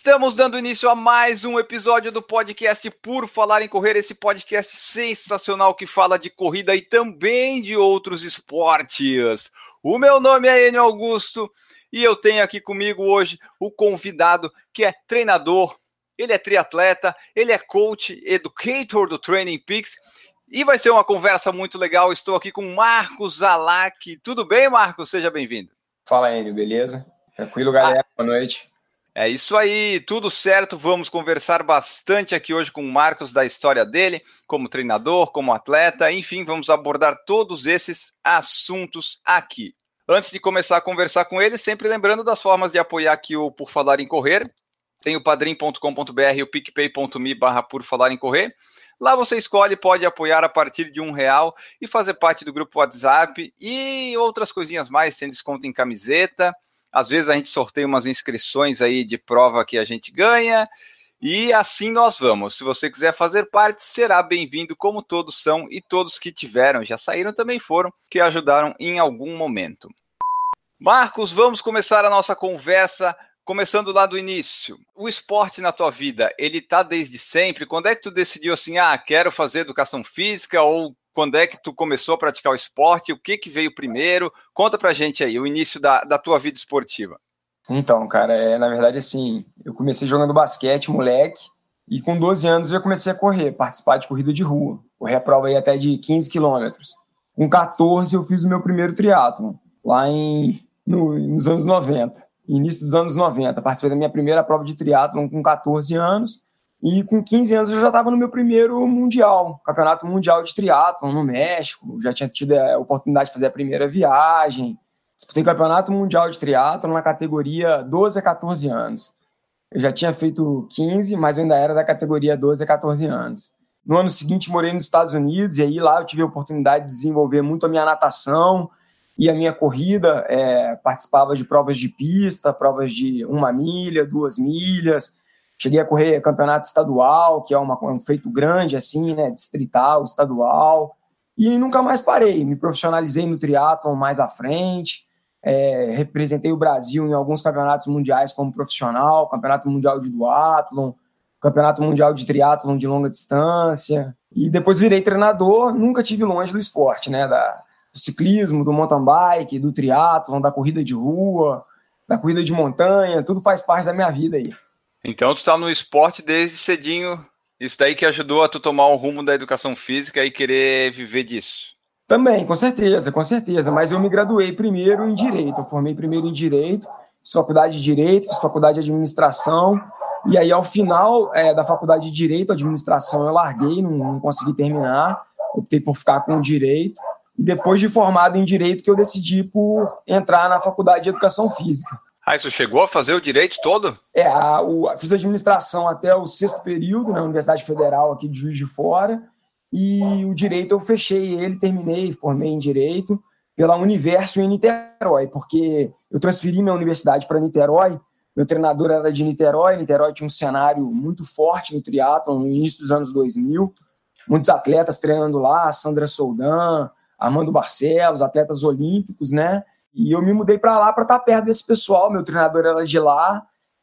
Estamos dando início a mais um episódio do podcast Por Falar em Correr, esse podcast sensacional que fala de corrida e também de outros esportes. O meu nome é Enio Augusto e eu tenho aqui comigo hoje o convidado que é treinador, ele é triatleta, ele é coach, educator do Training Peaks e vai ser uma conversa muito legal. Estou aqui com Marcos Zalac. Tudo bem, Marcos? Seja bem-vindo. Fala, Enio, beleza? Tranquilo, galera? Ah. Boa noite. É isso aí, tudo certo. Vamos conversar bastante aqui hoje com o Marcos da história dele, como treinador, como atleta, enfim, vamos abordar todos esses assuntos aqui. Antes de começar a conversar com ele, sempre lembrando das formas de apoiar aqui o Por Falar em Correr. Tem o padrim.com.br e o picpay.me barra Por Falar em Correr. Lá você escolhe, pode apoiar a partir de um real e fazer parte do grupo WhatsApp e outras coisinhas mais, sem desconto em camiseta, às vezes a gente sorteia umas inscrições aí de prova que a gente ganha. E assim nós vamos. Se você quiser fazer parte, será bem-vindo, como todos são e todos que tiveram, já saíram também foram, que ajudaram em algum momento. Marcos, vamos começar a nossa conversa começando lá do início. O esporte na tua vida, ele tá desde sempre? Quando é que tu decidiu assim, ah, quero fazer educação física ou quando é que tu começou a praticar o esporte? O que que veio primeiro? Conta pra gente aí, o início da, da tua vida esportiva. Então, cara, é, na verdade, assim, eu comecei jogando basquete, moleque, e com 12 anos eu comecei a correr, participar de corrida de rua. Correr a prova aí até de 15 quilômetros. Com 14 eu fiz o meu primeiro triatlo lá em, no, nos anos 90, início dos anos 90. Participei da minha primeira prova de triatlo com 14 anos, e com 15 anos eu já estava no meu primeiro mundial, campeonato mundial de triatlon no México. Já tinha tido a oportunidade de fazer a primeira viagem. Disputei campeonato mundial de triatlon na categoria 12 a 14 anos. Eu já tinha feito 15, mas eu ainda era da categoria 12 a 14 anos. No ano seguinte morei nos Estados Unidos e aí lá eu tive a oportunidade de desenvolver muito a minha natação e a minha corrida. É, participava de provas de pista, provas de uma milha, duas milhas Cheguei a correr campeonato estadual, que é uma, um feito grande, assim, né? Distrital, estadual. E nunca mais parei. Me profissionalizei no triatlon mais à frente. É, representei o Brasil em alguns campeonatos mundiais como profissional, campeonato mundial de duatlon, campeonato mundial de triatlon de longa distância. E depois virei treinador. Nunca tive longe do esporte, né? Da, do ciclismo, do mountain bike, do triatlon, da corrida de rua, da corrida de montanha. Tudo faz parte da minha vida aí. Então tu tá no esporte desde cedinho. Isso daí que ajudou a tu tomar o rumo da educação física e querer viver disso. Também, com certeza, com certeza. Mas eu me graduei primeiro em Direito. Eu formei primeiro em Direito, fiz faculdade de Direito, fiz faculdade de Administração. E aí, ao final é, da faculdade de Direito, Administração, eu larguei, não, não consegui terminar. Optei por ficar com o Direito. E depois de formado em Direito, que eu decidi por entrar na faculdade de Educação Física. Ah, você chegou a fazer o direito todo? É, a, o, fiz administração até o sexto período na Universidade Federal aqui de Juiz de Fora, e o direito eu fechei ele, terminei, formei em direito pela Universo em Niterói, porque eu transferi minha universidade para Niterói, meu treinador era de Niterói, Niterói tinha um cenário muito forte no triatlo no início dos anos 2000, muitos atletas treinando lá, Sandra Soldan, Armando Barcelos, atletas olímpicos, né? E eu me mudei para lá para estar tá perto desse pessoal. Meu treinador era de lá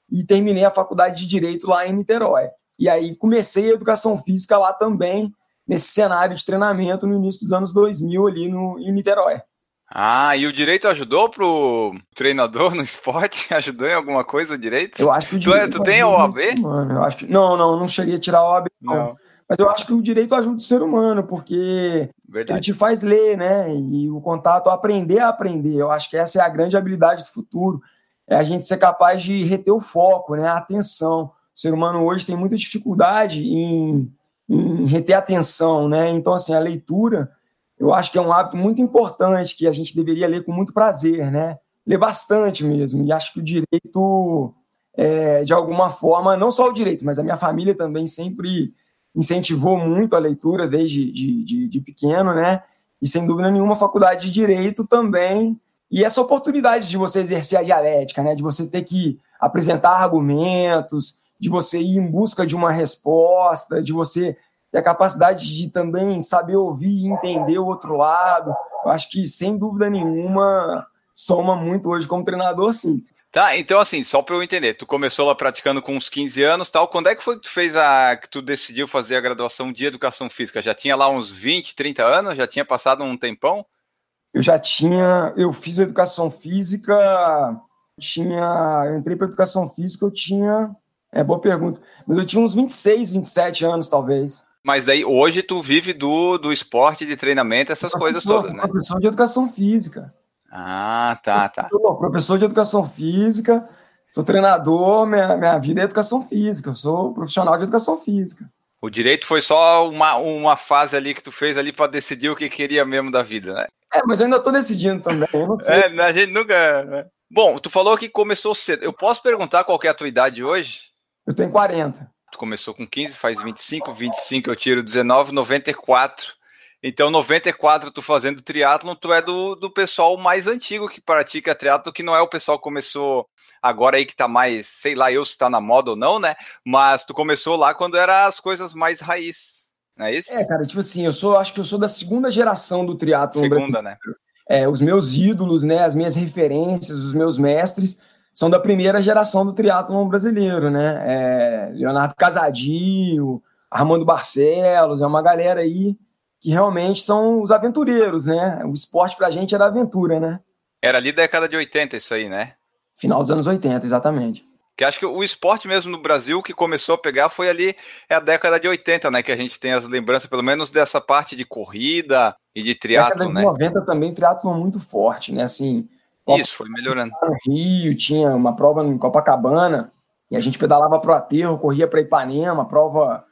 e terminei a faculdade de direito lá em Niterói. E aí comecei a educação física lá também, nesse cenário de treinamento no início dos anos 2000 ali no, em Niterói. Ah, e o direito ajudou pro treinador no esporte? Ajudou em alguma coisa o direito? Eu acho que o direito. Tu, tu tem a OAB? Mano, eu acho que, não, não, não cheguei a tirar a OAB. Não. não. Mas eu acho que o direito ajuda o ser humano, porque Verdade. ele te faz ler, né? E o contato, aprender a aprender. Eu acho que essa é a grande habilidade do futuro. É a gente ser capaz de reter o foco, né? A atenção. O ser humano hoje tem muita dificuldade em, em reter a atenção, né? Então, assim, a leitura, eu acho que é um hábito muito importante que a gente deveria ler com muito prazer, né? Ler bastante mesmo. E acho que o direito, é, de alguma forma, não só o direito, mas a minha família também sempre incentivou muito a leitura desde de, de, de pequeno, né? e sem dúvida nenhuma a faculdade de direito também e essa oportunidade de você exercer a dialética, né, de você ter que apresentar argumentos, de você ir em busca de uma resposta, de você ter a capacidade de também saber ouvir e entender o outro lado. Eu acho que, sem dúvida nenhuma, soma muito hoje como treinador, sim. Tá, então assim, só para eu entender, tu começou lá praticando com uns 15 anos, tal. Quando é que foi que tu fez a que tu decidiu fazer a graduação de educação física? Já tinha lá uns 20, 30 anos, já tinha passado um tempão? Eu já tinha, eu fiz educação física, tinha, eu entrei para educação física, eu tinha, é boa pergunta, mas eu tinha uns 26, 27 anos talvez. Mas aí hoje tu vive do, do esporte, de treinamento, essas coisas todas, né? Professor de educação física. Ah, tá, tá. Professor, professor de educação física, sou treinador, minha, minha vida é educação física, eu sou profissional de educação física. O direito foi só uma, uma fase ali que tu fez ali para decidir o que queria mesmo da vida, né? É, mas eu ainda tô decidindo também, eu não sei. É, a gente nunca... Né? Bom, tu falou que começou cedo. Eu posso perguntar qual é a tua idade hoje? Eu tenho 40. Tu começou com 15, faz 25, 25 eu tiro 19, 94. Então, 94, tu fazendo triatlon, tu é do, do pessoal mais antigo que pratica triatlon, que não é o pessoal que começou agora aí que tá mais, sei lá eu se tá na moda ou não, né? Mas tu começou lá quando era as coisas mais raiz, não é isso? É, cara, tipo assim, eu sou, acho que eu sou da segunda geração do triatlon Segunda, né? É, os meus ídolos, né, as minhas referências, os meus mestres são da primeira geração do triatlon brasileiro, né? É, Leonardo Casadio, Armando Barcelos, é uma galera aí que realmente são os aventureiros, né? O esporte pra gente era aventura, né? Era ali década de 80 isso aí, né? Final dos anos 80, exatamente. Que acho que o esporte mesmo no Brasil que começou a pegar foi ali é a década de 80, né? Que a gente tem as lembranças, pelo menos, dessa parte de corrida e de triatlo, né? Década de 90 também triatlo muito forte, né? Assim, Isso, foi melhorando. No Rio, tinha uma prova em Copacabana, e a gente pedalava para o aterro, corria para Ipanema, prova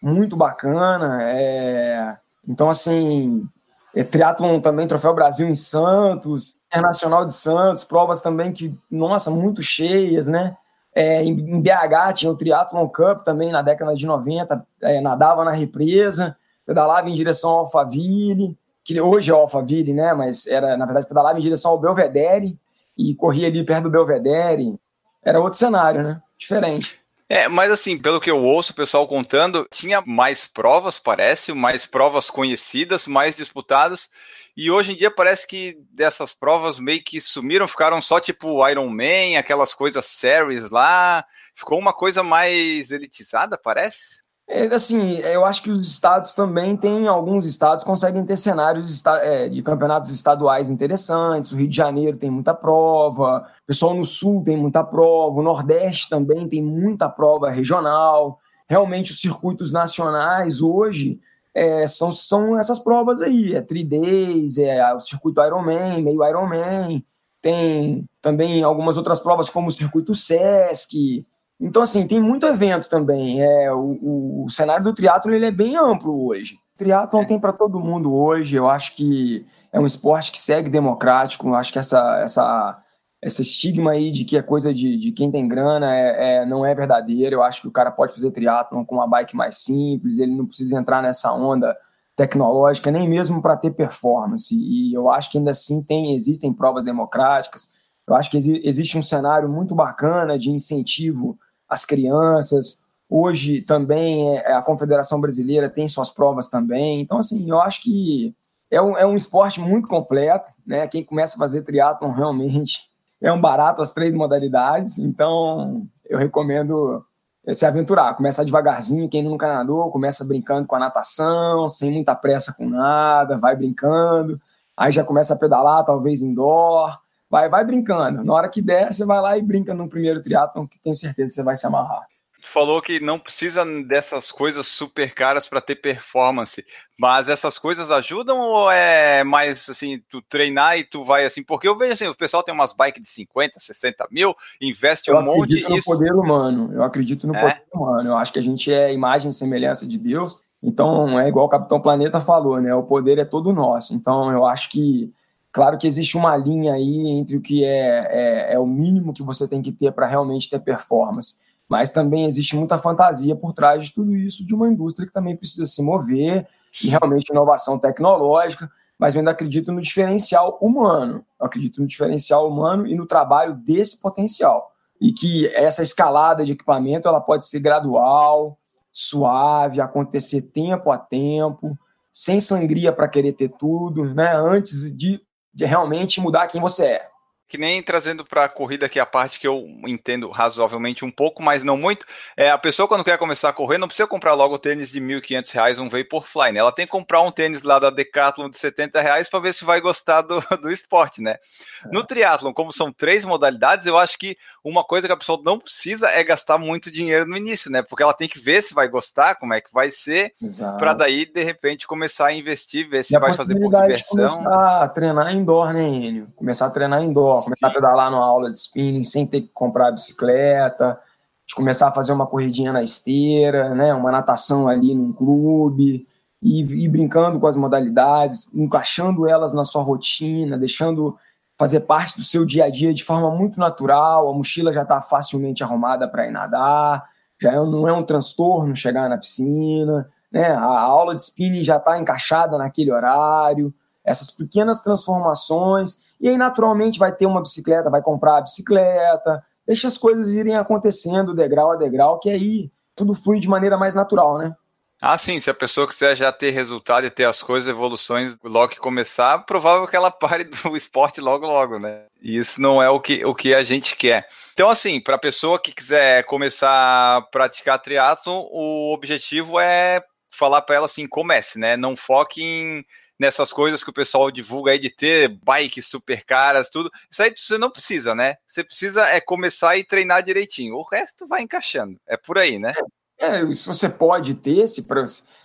muito bacana. É... Então, assim, é, triatlon também, Troféu Brasil em Santos, Internacional de Santos, provas também que, nossa, muito cheias, né? É, em, BH tinha o Triathlon Cup também na década de 90, é, nadava na represa, pedalava em direção ao Alphaville, que hoje é o Alphaville, né? Mas era, na verdade, pedalava em direção ao Belvedere e corria ali perto do Belvedere. Era outro cenário, né? Diferente. É, mas assim, pelo que eu ouço o pessoal contando, tinha mais provas, parece, mais provas conhecidas, mais disputadas, e hoje em dia parece que dessas provas meio que sumiram, ficaram só tipo Iron Man, aquelas coisas series lá, ficou uma coisa mais elitizada, parece? É, assim, eu acho que os estados também têm, alguns estados conseguem ter cenários é, de campeonatos estaduais interessantes. O Rio de Janeiro tem muita prova, o pessoal no Sul tem muita prova, o Nordeste também tem muita prova regional. Realmente, os circuitos nacionais hoje é, são, são essas provas aí: é 3 Days, é o circuito Ironman, meio Ironman. Tem também algumas outras provas, como o circuito Sesc então, assim, tem muito evento também. É, o, o, cenário do triatlo ele é bem amplo hoje. Triatlon é. tem para todo mundo hoje. Eu acho que é um esporte que segue democrático. Eu acho que essa, essa, essa estigma aí de que é coisa de, de quem tem grana é, é, não é verdadeiro. Eu acho que o cara pode fazer triatlon com uma bike mais simples, ele não precisa entrar nessa onda tecnológica, nem mesmo para ter performance. E eu acho que ainda assim tem, existem provas democráticas. Eu acho que existe um cenário muito bacana de incentivo as crianças. Hoje também é, a Confederação Brasileira tem suas provas também. Então, assim, eu acho que é um, é um esporte muito completo, né? Quem começa a fazer triatlon realmente é um barato as três modalidades. Então, eu recomendo se aventurar, começa devagarzinho, quem nunca nadou, começa brincando com a natação, sem muita pressa com nada, vai brincando, aí já começa a pedalar, talvez indoor, vai, vai brincando. Na hora que der, você vai lá e brinca no primeiro triatlon, que tenho certeza que você vai se amarrar. Tu falou que não precisa dessas coisas super caras para ter performance, mas essas coisas ajudam ou é mais assim, tu treinar e tu vai assim? Porque eu vejo assim, o pessoal tem umas bikes de 50, 60 mil, investe eu um monte. Eu acredito no isso... poder humano, eu acredito no é? poder humano, eu acho que a gente é imagem e semelhança de Deus, então é igual o Capitão Planeta falou, né? O poder é todo nosso, então eu acho que Claro que existe uma linha aí entre o que é, é, é o mínimo que você tem que ter para realmente ter performance, mas também existe muita fantasia por trás de tudo isso, de uma indústria que também precisa se mover, e realmente inovação tecnológica. mas eu ainda acredito no diferencial humano. Eu acredito no diferencial humano e no trabalho desse potencial. E que essa escalada de equipamento ela pode ser gradual, suave, acontecer tempo a tempo, sem sangria para querer ter tudo, né? Antes de, de realmente mudar quem você é que nem trazendo para a corrida que é a parte que eu entendo razoavelmente um pouco, mas não muito, é a pessoa quando quer começar a correr não precisa comprar logo o tênis de R$ 1.500, um Vaporfly, né? Ela tem que comprar um tênis lá da Decathlon de 70 reais para ver se vai gostar do, do esporte, né? É. No triatlon, como são três modalidades, eu acho que uma coisa que a pessoa não precisa é gastar muito dinheiro no início, né? Porque ela tem que ver se vai gostar, como é que vai ser, para daí, de repente, começar a investir, ver se vai fazer por diversão. começar a treinar indoor, né, Enio? Começar a treinar indoor começar a pedalar numa aula de spinning sem ter que comprar bicicleta, de começar a fazer uma corridinha na esteira, né, uma natação ali num clube, e ir brincando com as modalidades, encaixando elas na sua rotina, deixando fazer parte do seu dia a dia de forma muito natural, a mochila já está facilmente arrumada para ir nadar, já é não é um transtorno chegar na piscina, né? a aula de spinning já está encaixada naquele horário, essas pequenas transformações e aí, naturalmente, vai ter uma bicicleta, vai comprar a bicicleta, deixa as coisas irem acontecendo degrau a degrau, que aí tudo flui de maneira mais natural, né? Ah, sim, se a pessoa quiser já ter resultado e ter as coisas, evoluções logo que começar, provável que ela pare do esporte logo, logo, né? E isso não é o que, o que a gente quer. Então, assim, para a pessoa que quiser começar a praticar triatlo, o objetivo é falar para ela assim, comece, né? Não foque em nessas coisas que o pessoal divulga aí de ter bikes super caras, tudo. Isso aí você não precisa, né? Você precisa é começar e treinar direitinho. O resto vai encaixando. É por aí, né? É, se você pode ter, se,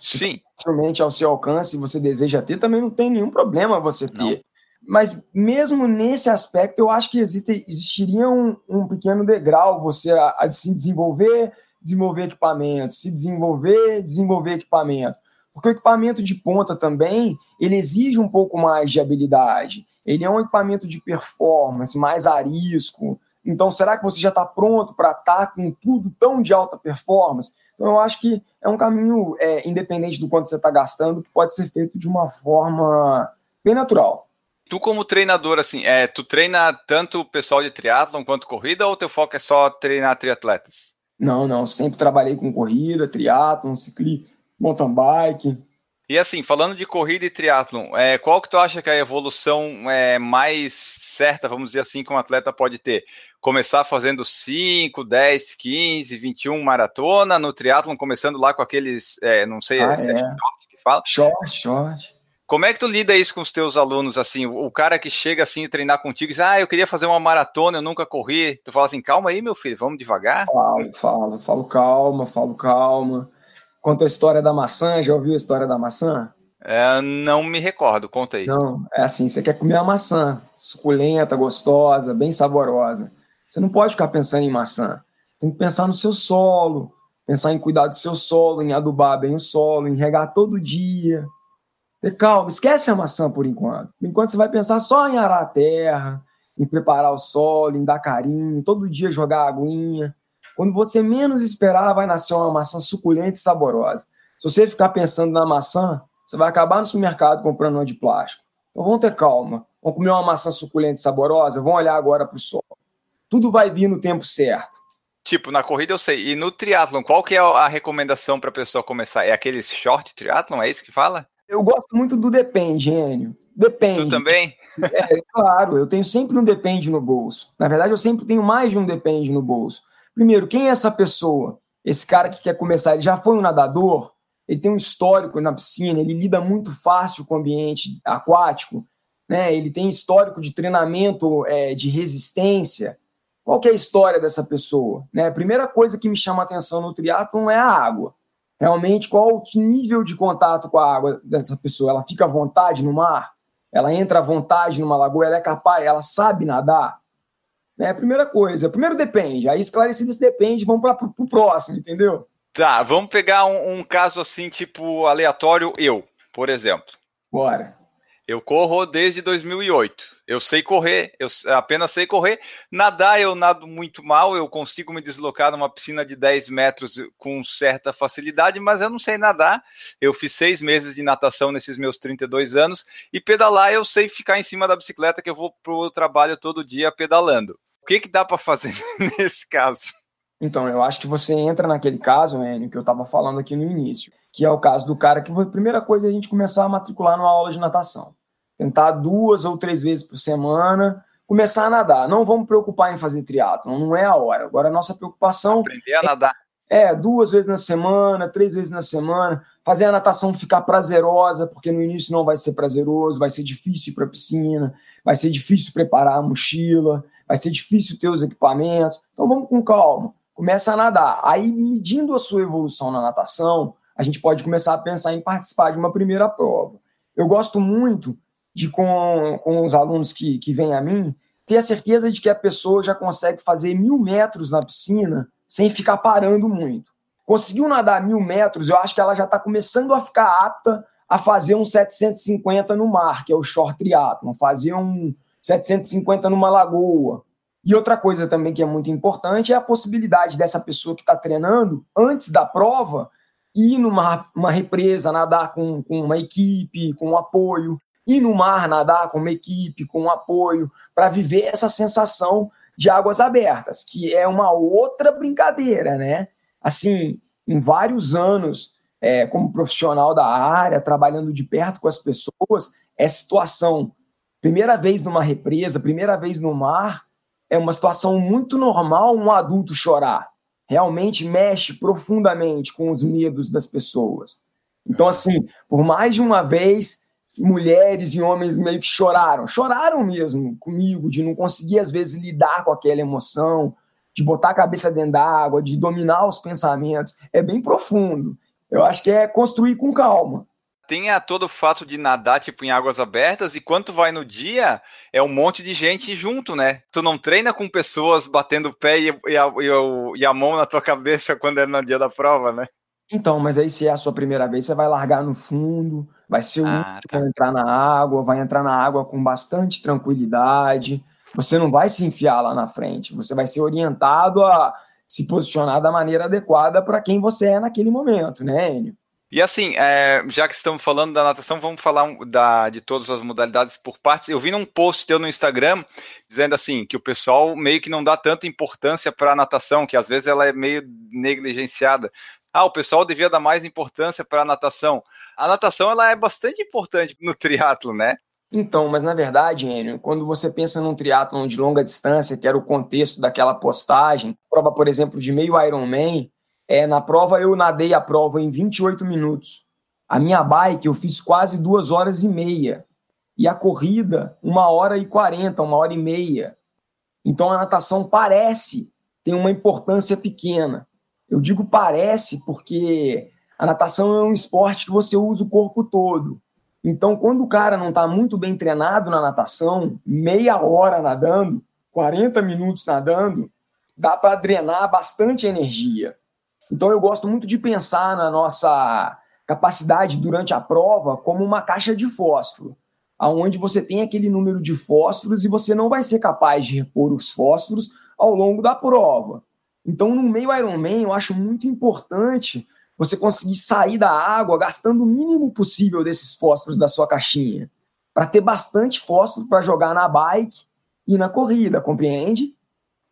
Sim. realmente ao seu alcance você deseja ter, também não tem nenhum problema você ter. Não. Mas mesmo nesse aspecto, eu acho que existe, existiria um, um pequeno degrau você a, a se desenvolver, desenvolver equipamento, se desenvolver, desenvolver equipamento. Porque o equipamento de ponta também, ele exige um pouco mais de habilidade. Ele é um equipamento de performance, mais arisco. Então, será que você já está pronto para estar tá com tudo tão de alta performance? Então, eu acho que é um caminho, é, independente do quanto você está gastando, que pode ser feito de uma forma bem natural. Tu como treinador, assim, é, tu treina tanto o pessoal de triatlon quanto corrida ou teu foco é só treinar triatletas? Não, não, sempre trabalhei com corrida, triatlon, ciclismo, mountain bike. E assim, falando de corrida e triatlon, é, qual que tu acha que é a evolução é, mais certa, vamos dizer assim, que um atleta pode ter? Começar fazendo 5, 10, 15, 21 maratona, no triatlon começando lá com aqueles, é, não sei, ah, é, que fala? Short, short. Como é que tu lida isso com os teus alunos, assim, o cara que chega assim treinar contigo e diz, ah, eu queria fazer uma maratona, eu nunca corri, tu fala assim, calma aí, meu filho, vamos devagar? Falo, falo, falo calma, falo calma, Conta a história da maçã, já ouviu a história da maçã? É, não me recordo, conta aí. Não, é assim, você quer comer uma maçã suculenta, gostosa, bem saborosa. Você não pode ficar pensando em maçã. Tem que pensar no seu solo, pensar em cuidar do seu solo, em adubar bem o solo, em regar todo dia. Ter calma, esquece a maçã por enquanto. Por enquanto você vai pensar só em arar a terra, em preparar o solo, em dar carinho, todo dia jogar aguinha. Quando você menos esperar, vai nascer uma maçã suculenta e saborosa. Se você ficar pensando na maçã, você vai acabar no supermercado comprando uma de plástico. Então vamos ter calma. Vamos comer uma maçã suculenta e saborosa, vamos olhar agora para o sol. Tudo vai vir no tempo certo. Tipo, na corrida eu sei. E no triatlon, qual que é a recomendação para a pessoa começar? É aqueles short triatlon? É isso que fala? Eu gosto muito do depende, Enio. Depende. Tu também? É, claro, eu tenho sempre um depende no bolso. Na verdade, eu sempre tenho mais de um depende no bolso. Primeiro, quem é essa pessoa? Esse cara que quer começar, ele já foi um nadador, ele tem um histórico na piscina, ele lida muito fácil com o ambiente aquático, né? ele tem histórico de treinamento é, de resistência. Qual que é a história dessa pessoa? Né? A primeira coisa que me chama a atenção no triatlon é a água. Realmente, qual o nível de contato com a água dessa pessoa? Ela fica à vontade no mar? Ela entra à vontade numa lagoa? Ela é capaz? Ela sabe nadar? Né? Primeira coisa. Primeiro depende. Aí esclarecido esse depende, vamos para o próximo, entendeu? Tá, vamos pegar um, um, caso assim, tipo, aleatório, eu, por exemplo. Bora. Eu corro desde 2008. Eu sei correr, eu apenas sei correr. Nadar eu nado muito mal, eu consigo me deslocar numa piscina de 10 metros com certa facilidade, mas eu não sei nadar. Eu fiz seis meses de natação nesses meus 32 anos e pedalar eu sei ficar em cima da bicicleta que eu vou para o trabalho todo dia pedalando. O que, que dá para fazer nesse caso? Então, eu acho que você entra naquele caso, Enio, que eu estava falando aqui no início, que é o caso do cara que foi a primeira coisa é a gente começar a matricular numa aula de natação. Tentar duas ou três vezes por semana, começar a nadar. Não vamos preocupar em fazer triatlo, não é a hora. Agora, a nossa preocupação. Aprender a nadar. É, duas vezes na semana, três vezes na semana, fazer a natação ficar prazerosa, porque no início não vai ser prazeroso, vai ser difícil ir para a piscina, vai ser difícil preparar a mochila, vai ser difícil ter os equipamentos. Então vamos com calma começa a nadar. Aí, medindo a sua evolução na natação, a gente pode começar a pensar em participar de uma primeira prova. Eu gosto muito de, com, com os alunos que, que vêm a mim, ter a certeza de que a pessoa já consegue fazer mil metros na piscina sem ficar parando muito. Conseguiu nadar mil metros, eu acho que ela já está começando a ficar apta a fazer um 750 no mar, que é o short triathlon, fazer um 750 numa lagoa, e outra coisa também que é muito importante é a possibilidade dessa pessoa que está treinando, antes da prova, ir numa uma represa, nadar com, com uma equipe, com um apoio, ir no mar, nadar com uma equipe, com um apoio, para viver essa sensação de águas abertas, que é uma outra brincadeira, né? Assim, em vários anos é, como profissional da área, trabalhando de perto com as pessoas, essa situação, primeira vez numa represa, primeira vez no mar, é uma situação muito normal um adulto chorar. Realmente mexe profundamente com os medos das pessoas. Então, assim, por mais de uma vez, mulheres e homens meio que choraram. Choraram mesmo comigo, de não conseguir, às vezes, lidar com aquela emoção, de botar a cabeça dentro d'água, de dominar os pensamentos. É bem profundo. Eu acho que é construir com calma tem a todo o fato de nadar, tipo, em águas abertas, e quando vai no dia, é um monte de gente junto, né? Tu não treina com pessoas batendo o pé e, e, a, e, a, e a mão na tua cabeça quando é no dia da prova, né? Então, mas aí se é a sua primeira vez, você vai largar no fundo, vai ser o ah, único tá. entrar na água, vai entrar na água com bastante tranquilidade. Você não vai se enfiar lá na frente, você vai ser orientado a se posicionar da maneira adequada para quem você é naquele momento, né, Enio? E assim, é, já que estamos falando da natação, vamos falar da, de todas as modalidades por partes. Eu vi num post teu no Instagram dizendo assim que o pessoal meio que não dá tanta importância para a natação, que às vezes ela é meio negligenciada. Ah, o pessoal devia dar mais importância para a natação. A natação ela é bastante importante no triatlo, né? Então, mas na verdade, Enio, quando você pensa num triatlon de longa distância, que era o contexto daquela postagem, prova, por exemplo, de meio Ironman, é, na prova eu nadei a prova em 28 minutos. A minha bike eu fiz quase duas horas e meia. E a corrida, uma hora e quarenta, uma hora e meia. Então a natação parece ter uma importância pequena. Eu digo parece porque a natação é um esporte que você usa o corpo todo. Então, quando o cara não está muito bem treinado na natação, meia hora nadando, 40 minutos nadando, dá para drenar bastante energia. Então eu gosto muito de pensar na nossa capacidade durante a prova como uma caixa de fósforo, aonde você tem aquele número de fósforos e você não vai ser capaz de repor os fósforos ao longo da prova. Então, no meio Ironman, eu acho muito importante você conseguir sair da água gastando o mínimo possível desses fósforos da sua caixinha, para ter bastante fósforo para jogar na bike e na corrida, compreende?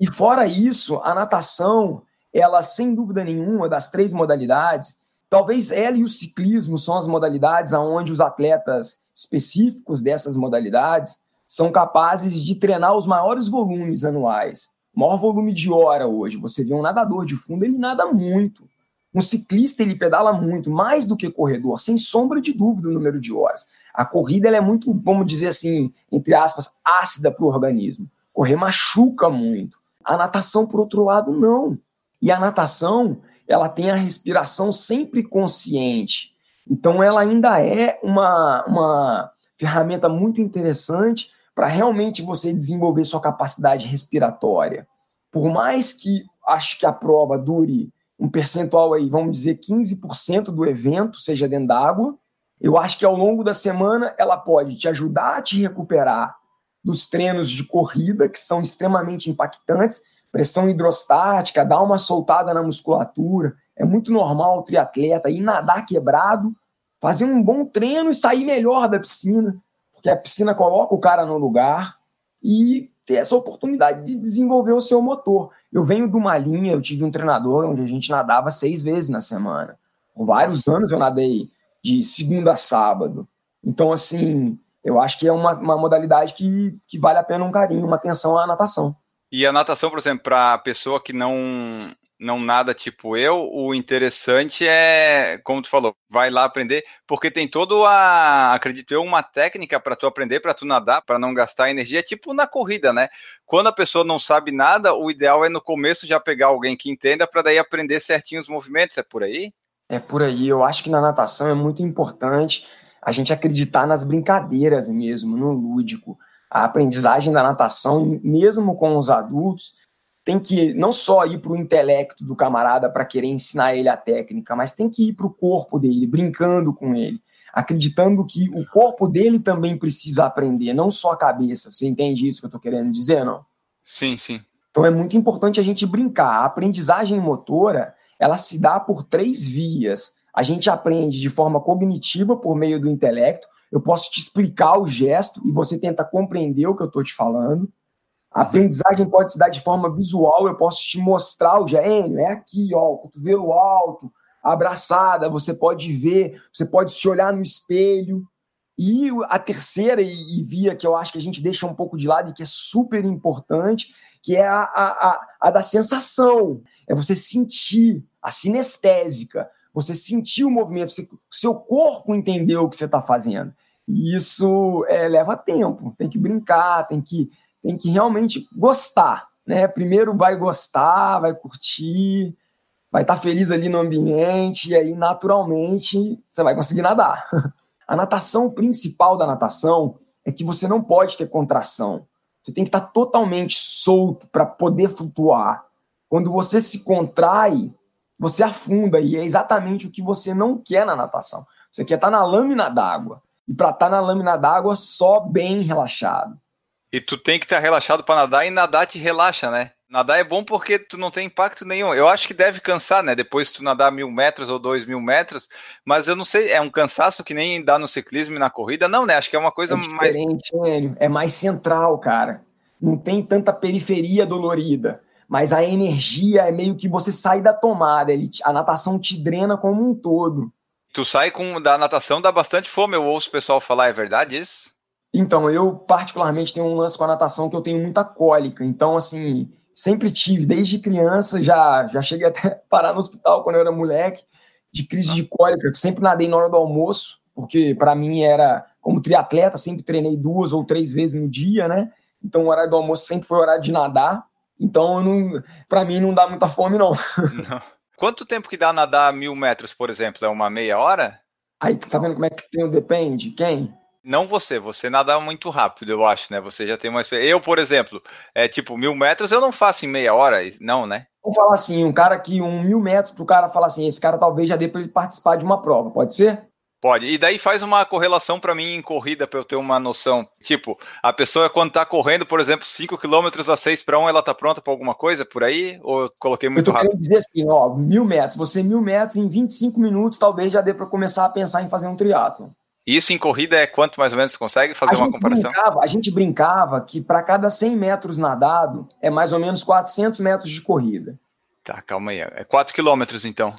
E fora isso, a natação ela, sem dúvida nenhuma, das três modalidades, talvez ela e o ciclismo são as modalidades onde os atletas específicos dessas modalidades são capazes de treinar os maiores volumes anuais. Maior volume de hora hoje. Você vê um nadador de fundo, ele nada muito. Um ciclista, ele pedala muito, mais do que corredor, sem sombra de dúvida o número de horas. A corrida ela é muito, vamos dizer assim, entre aspas, ácida para o organismo. Correr machuca muito. A natação, por outro lado, não. E a natação, ela tem a respiração sempre consciente. Então, ela ainda é uma, uma ferramenta muito interessante para realmente você desenvolver sua capacidade respiratória. Por mais que acho que a prova dure um percentual aí, vamos dizer, 15% do evento seja dentro d'água, Eu acho que ao longo da semana ela pode te ajudar a te recuperar dos treinos de corrida, que são extremamente impactantes, pressão hidrostática, dar uma soltada na musculatura. É muito normal o triatleta ir nadar quebrado, fazer um bom treino e sair melhor da piscina, porque a piscina coloca o cara no lugar e ter essa oportunidade de desenvolver o seu motor. Eu venho de uma linha, eu tive um treinador onde a gente nadava seis vezes na semana. Por vários anos eu nadei de segunda a sábado. Então, assim, eu acho que é uma, uma modalidade que, que vale a pena um carinho, uma atenção à natação. E a natação, por exemplo, para a pessoa que não não nada tipo eu, o interessante é, como tu falou, vai lá aprender, porque tem todo a, acredito eu, uma técnica para tu aprender, para tu nadar, para não gastar energia, tipo na corrida, né? Quando a pessoa não sabe nada, o ideal é no começo já pegar alguém que entenda para daí aprender certinho os movimentos, é por aí? É por aí, eu acho que na natação é muito importante a gente acreditar nas brincadeiras mesmo, no lúdico. A aprendizagem da natação, mesmo com os adultos, tem que não só ir para o intelecto do camarada para querer ensinar ele a técnica, mas tem que ir para o corpo dele, brincando com ele, acreditando que o corpo dele também precisa aprender, não só a cabeça. Você entende isso que eu estou querendo dizer, não? Sim, sim. Então é muito importante a gente brincar. A aprendizagem motora, ela se dá por três vias. A gente aprende de forma cognitiva por meio do intelecto. Eu posso te explicar o gesto e você tenta compreender o que eu estou te falando. A aprendizagem pode se dar de forma visual, eu posso te mostrar o gênio, é aqui, ó, o cotovelo alto, abraçada, você pode ver, você pode se olhar no espelho. E a terceira e, via que eu acho que a gente deixa um pouco de lado e que é super importante, que é a, a, a, a da sensação. É você sentir, a sinestésica, você sentir o movimento, você, seu corpo entender o que você está fazendo. E isso é, leva tempo, tem que brincar, tem que tem que realmente gostar, né? Primeiro vai gostar, vai curtir, vai estar tá feliz ali no ambiente e aí naturalmente você vai conseguir nadar. A natação principal da natação é que você não pode ter contração. Você tem que estar tá totalmente solto para poder flutuar. Quando você se contrai, você afunda e é exatamente o que você não quer na natação. Você quer estar tá na lâmina d'água. E para estar na lâmina d'água só bem relaxado. E tu tem que estar relaxado para nadar e nadar te relaxa, né? Nadar é bom porque tu não tem impacto nenhum. Eu acho que deve cansar, né? Depois tu nadar mil metros ou dois mil metros, mas eu não sei, é um cansaço que nem dá no ciclismo e na corrida, não, né? Acho que é uma coisa é diferente, mais. Hélio. É mais central, cara. Não tem tanta periferia dolorida, mas a energia é meio que você sai da tomada. Ele, a natação te drena como um todo. Tu sai com da natação, dá bastante fome. Eu ouço o pessoal falar, é verdade isso? Então, eu particularmente tenho um lance com a natação que eu tenho muita cólica. Então, assim, sempre tive, desde criança, já, já cheguei até a parar no hospital quando eu era moleque, de crise de cólica. Eu sempre nadei na hora do almoço, porque para mim era, como triatleta, sempre treinei duas ou três vezes no dia, né? Então, o horário do almoço sempre foi o horário de nadar. Então, para mim, não dá muita fome, não. não. Quanto tempo que dá nadar mil metros, por exemplo? É uma meia hora? Aí, tá vendo como é que tem o depende? Quem? Não você, você nada muito rápido, eu acho, né? Você já tem uma experiência. Eu, por exemplo, é tipo mil metros, eu não faço em meia hora, não, né? Vamos falar assim, um cara que um mil metros pro cara falar assim, esse cara talvez já dê para ele participar de uma prova, pode ser? Pode. E daí faz uma correlação para mim em corrida para eu ter uma noção. Tipo, a pessoa quando tá correndo, por exemplo, 5 km a 6 para 1, ela tá pronta para alguma coisa por aí? Ou eu coloquei muito eu tô rápido? dizer assim, ó, mil metros. Você mil metros em 25 minutos talvez já dê para começar a pensar em fazer um triatlo. Isso em corrida é quanto mais ou menos você consegue fazer uma comparação? Brincava, a gente brincava que para cada 100 metros nadado é mais ou menos 400 metros de corrida. Tá, calma aí. É 4 quilômetros então.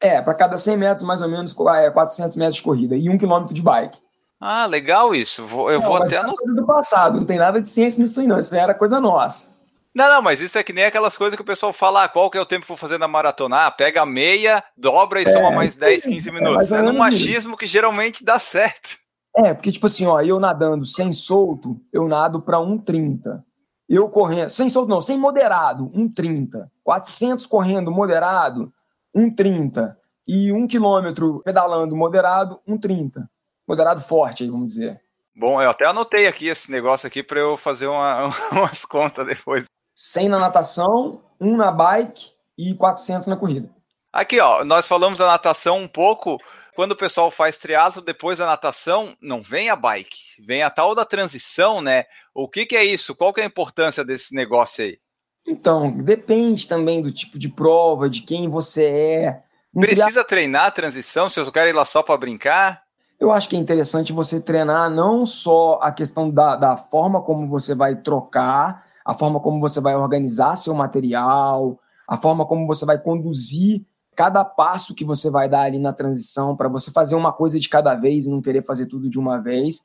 É, para cada 100 metros mais ou menos é 400 metros de corrida e 1 quilômetro de bike. Ah, legal isso. Vou, eu não, vou até anotar. coisa do passado, não tem nada de ciência nisso aí não. Isso era coisa nossa. Não, não, mas isso é que nem aquelas coisas que o pessoal fala, ah, qual que é o tempo que vou fazer na maratona? Ah, pega a meia, dobra e é, soma mais 10, 15 é minutos. É, é no machismo que geralmente dá certo. É, porque tipo assim, ó, eu nadando sem solto, eu nado para 1,30. Eu correndo, sem solto não, sem moderado, 1,30. 400 correndo moderado, 1,30. E 1 quilômetro pedalando moderado, 1,30. Moderado forte aí, vamos dizer. Bom, eu até anotei aqui esse negócio aqui para eu fazer uma, umas contas depois. 100 na natação, 1 na bike e 400 na corrida. Aqui, ó, nós falamos da natação um pouco. quando o pessoal faz triatlo depois da natação, não vem a bike, vem a tal da transição, né? O que, que é isso? Qual que é a importância desse negócio aí? Então, depende também do tipo de prova, de quem você é. Precisa treinar a transição? Se eu quero ir lá só para brincar? Eu acho que é interessante você treinar não só a questão da, da forma como você vai trocar, a forma como você vai organizar seu material, a forma como você vai conduzir cada passo que você vai dar ali na transição para você fazer uma coisa de cada vez e não querer fazer tudo de uma vez,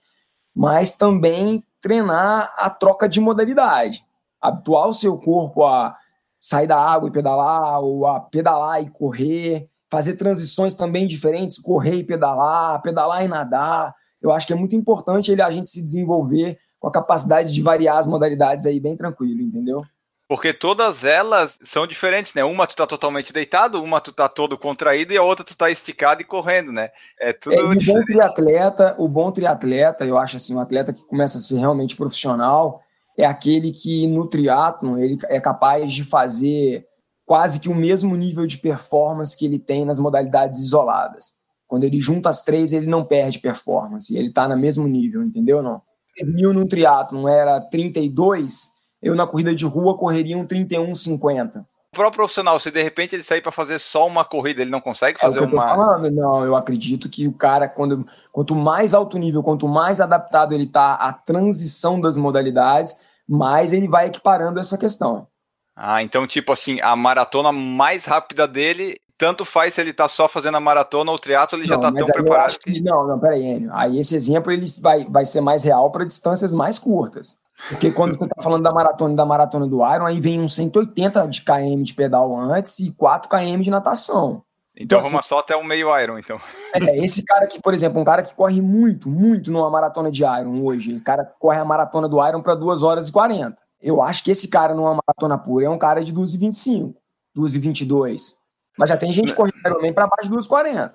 mas também treinar a troca de modalidade, habituar o seu corpo a sair da água e pedalar, ou a pedalar e correr, fazer transições também diferentes, correr e pedalar, pedalar e nadar. Eu acho que é muito importante ele, a gente se desenvolver com a capacidade de variar as modalidades aí bem tranquilo, entendeu? Porque todas elas são diferentes, né? Uma tu tá totalmente deitado, uma tu tá todo contraído e a outra tu tá esticado e correndo, né? É tudo é, o bom triatleta, o bom triatleta, eu acho assim, um atleta que começa a ser realmente profissional é aquele que no triatlon ele é capaz de fazer quase que o mesmo nível de performance que ele tem nas modalidades isoladas. Quando ele junta as três, ele não perde performance, ele tá no mesmo nível, entendeu não? Mil no triatlon era 32, eu na corrida de rua correria um 31,50. O próprio profissional, se de repente ele sair para fazer só uma corrida, ele não consegue fazer é uma. Falando. Não, eu acredito que o cara, quando, quanto mais alto nível, quanto mais adaptado ele tá à transição das modalidades, mais ele vai equiparando essa questão. Ah, então, tipo assim, a maratona mais rápida dele, tanto faz se ele tá só fazendo a maratona ou o triatlo, ele não, já tá tão preparado. Que... Não, não, peraí, Enio. Aí esse exemplo ele vai, vai ser mais real para distâncias mais curtas. Porque quando você está falando da maratona e da maratona do Iron, aí vem uns 180 de km de pedal antes e 4 km de natação. Então, então vamos assim, só até o meio Iron, então. É, esse cara que, por exemplo, um cara que corre muito, muito numa maratona de Iron hoje, o cara corre a maratona do Iron para 2 horas e 40. Eu acho que esse cara numa maratona pura é um cara de 2,25, 2,22. Mas já tem gente correndo Ironman para baixo de 2,40.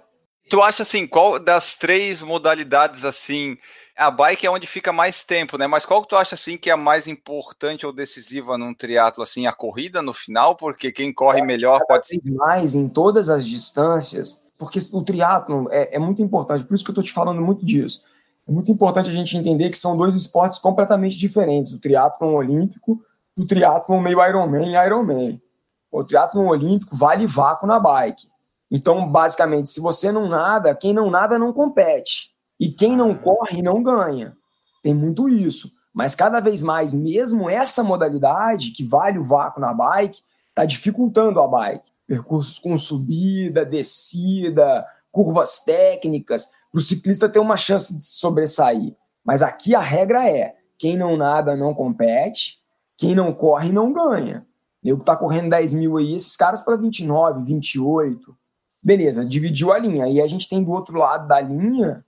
Tu acha assim, qual das três modalidades assim a bike é onde fica mais tempo, né? Mas qual que tu acha assim que é a mais importante ou decisiva num triatlo assim, a corrida no final, porque quem corre melhor pode ser mais em todas as distâncias, porque o triatlo é, é muito importante, por isso que eu tô te falando muito disso. É muito importante a gente entender que são dois esportes completamente diferentes, o triatlo olímpico e o triatlo meio Ironman e Ironman. O triatlo olímpico vale vácuo na bike. Então, basicamente, se você não nada, quem não nada não compete. E quem não corre não ganha. Tem muito isso. Mas cada vez mais, mesmo essa modalidade, que vale o vácuo na bike, está dificultando a bike. Percursos com subida, descida, curvas técnicas, para o ciclista ter uma chance de se sobressair. Mas aqui a regra é: quem não nada não compete, quem não corre não ganha. Eu que tá correndo 10 mil aí, esses caras para 29, 28. Beleza, dividiu a linha. E a gente tem do outro lado da linha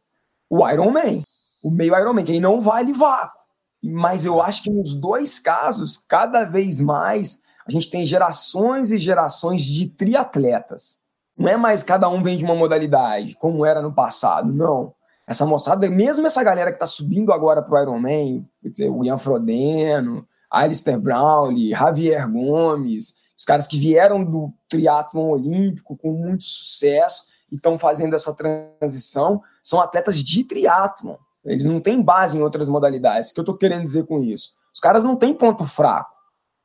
o Iron Man, o meio Iron Man, que aí não vale vácuo. Mas eu acho que nos dois casos, cada vez mais, a gente tem gerações e gerações de triatletas. Não é mais cada um vem de uma modalidade, como era no passado, não. Essa moçada, mesmo essa galera que está subindo agora para o Ironman, o Ian Frodeno, Alistair Brownlee, Javier Gomes, os caras que vieram do triatlon olímpico com muito sucesso, e estão fazendo essa transição são atletas de triatlon. Eles não têm base em outras modalidades. O que eu estou querendo dizer com isso? Os caras não têm ponto fraco.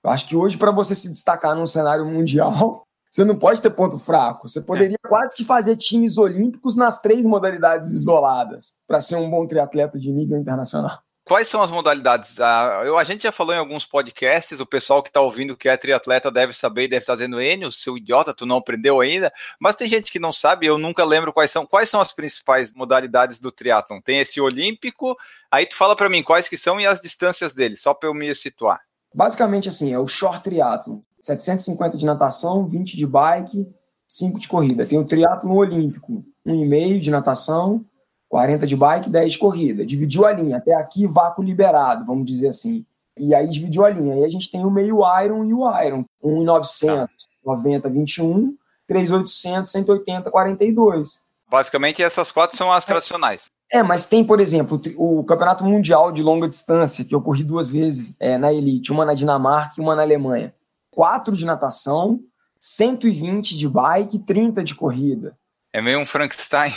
Eu acho que hoje, para você se destacar num cenário mundial, você não pode ter ponto fraco. Você poderia é. quase que fazer times olímpicos nas três modalidades isoladas para ser um bom triatleta de nível internacional. Quais são as modalidades? Ah, eu, a gente já falou em alguns podcasts, o pessoal que está ouvindo que é triatleta deve saber e deve estar dizendo, Enio, seu idiota, tu não aprendeu ainda. Mas tem gente que não sabe, eu nunca lembro quais são. Quais são as principais modalidades do triatlon? Tem esse olímpico, aí tu fala para mim quais que são e as distâncias dele, só para eu me situar. Basicamente assim, é o short triatlon. 750 de natação, 20 de bike, 5 de corrida. Tem o triatlon olímpico, 1,5 de natação, 40 de bike, 10 de corrida. Dividiu a linha. Até aqui, vácuo liberado, vamos dizer assim. E aí dividiu a linha. Aí a gente tem o meio Iron e o Iron. 1,900, 90, 21, 3,800, 180, 42. Basicamente, essas quatro são as tradicionais. É, mas tem, por exemplo, o Campeonato Mundial de Longa Distância, que eu corri duas vezes é, na Elite, uma na Dinamarca e uma na Alemanha. Quatro de natação, 120 de bike, 30 de corrida. É meio um Frankenstein.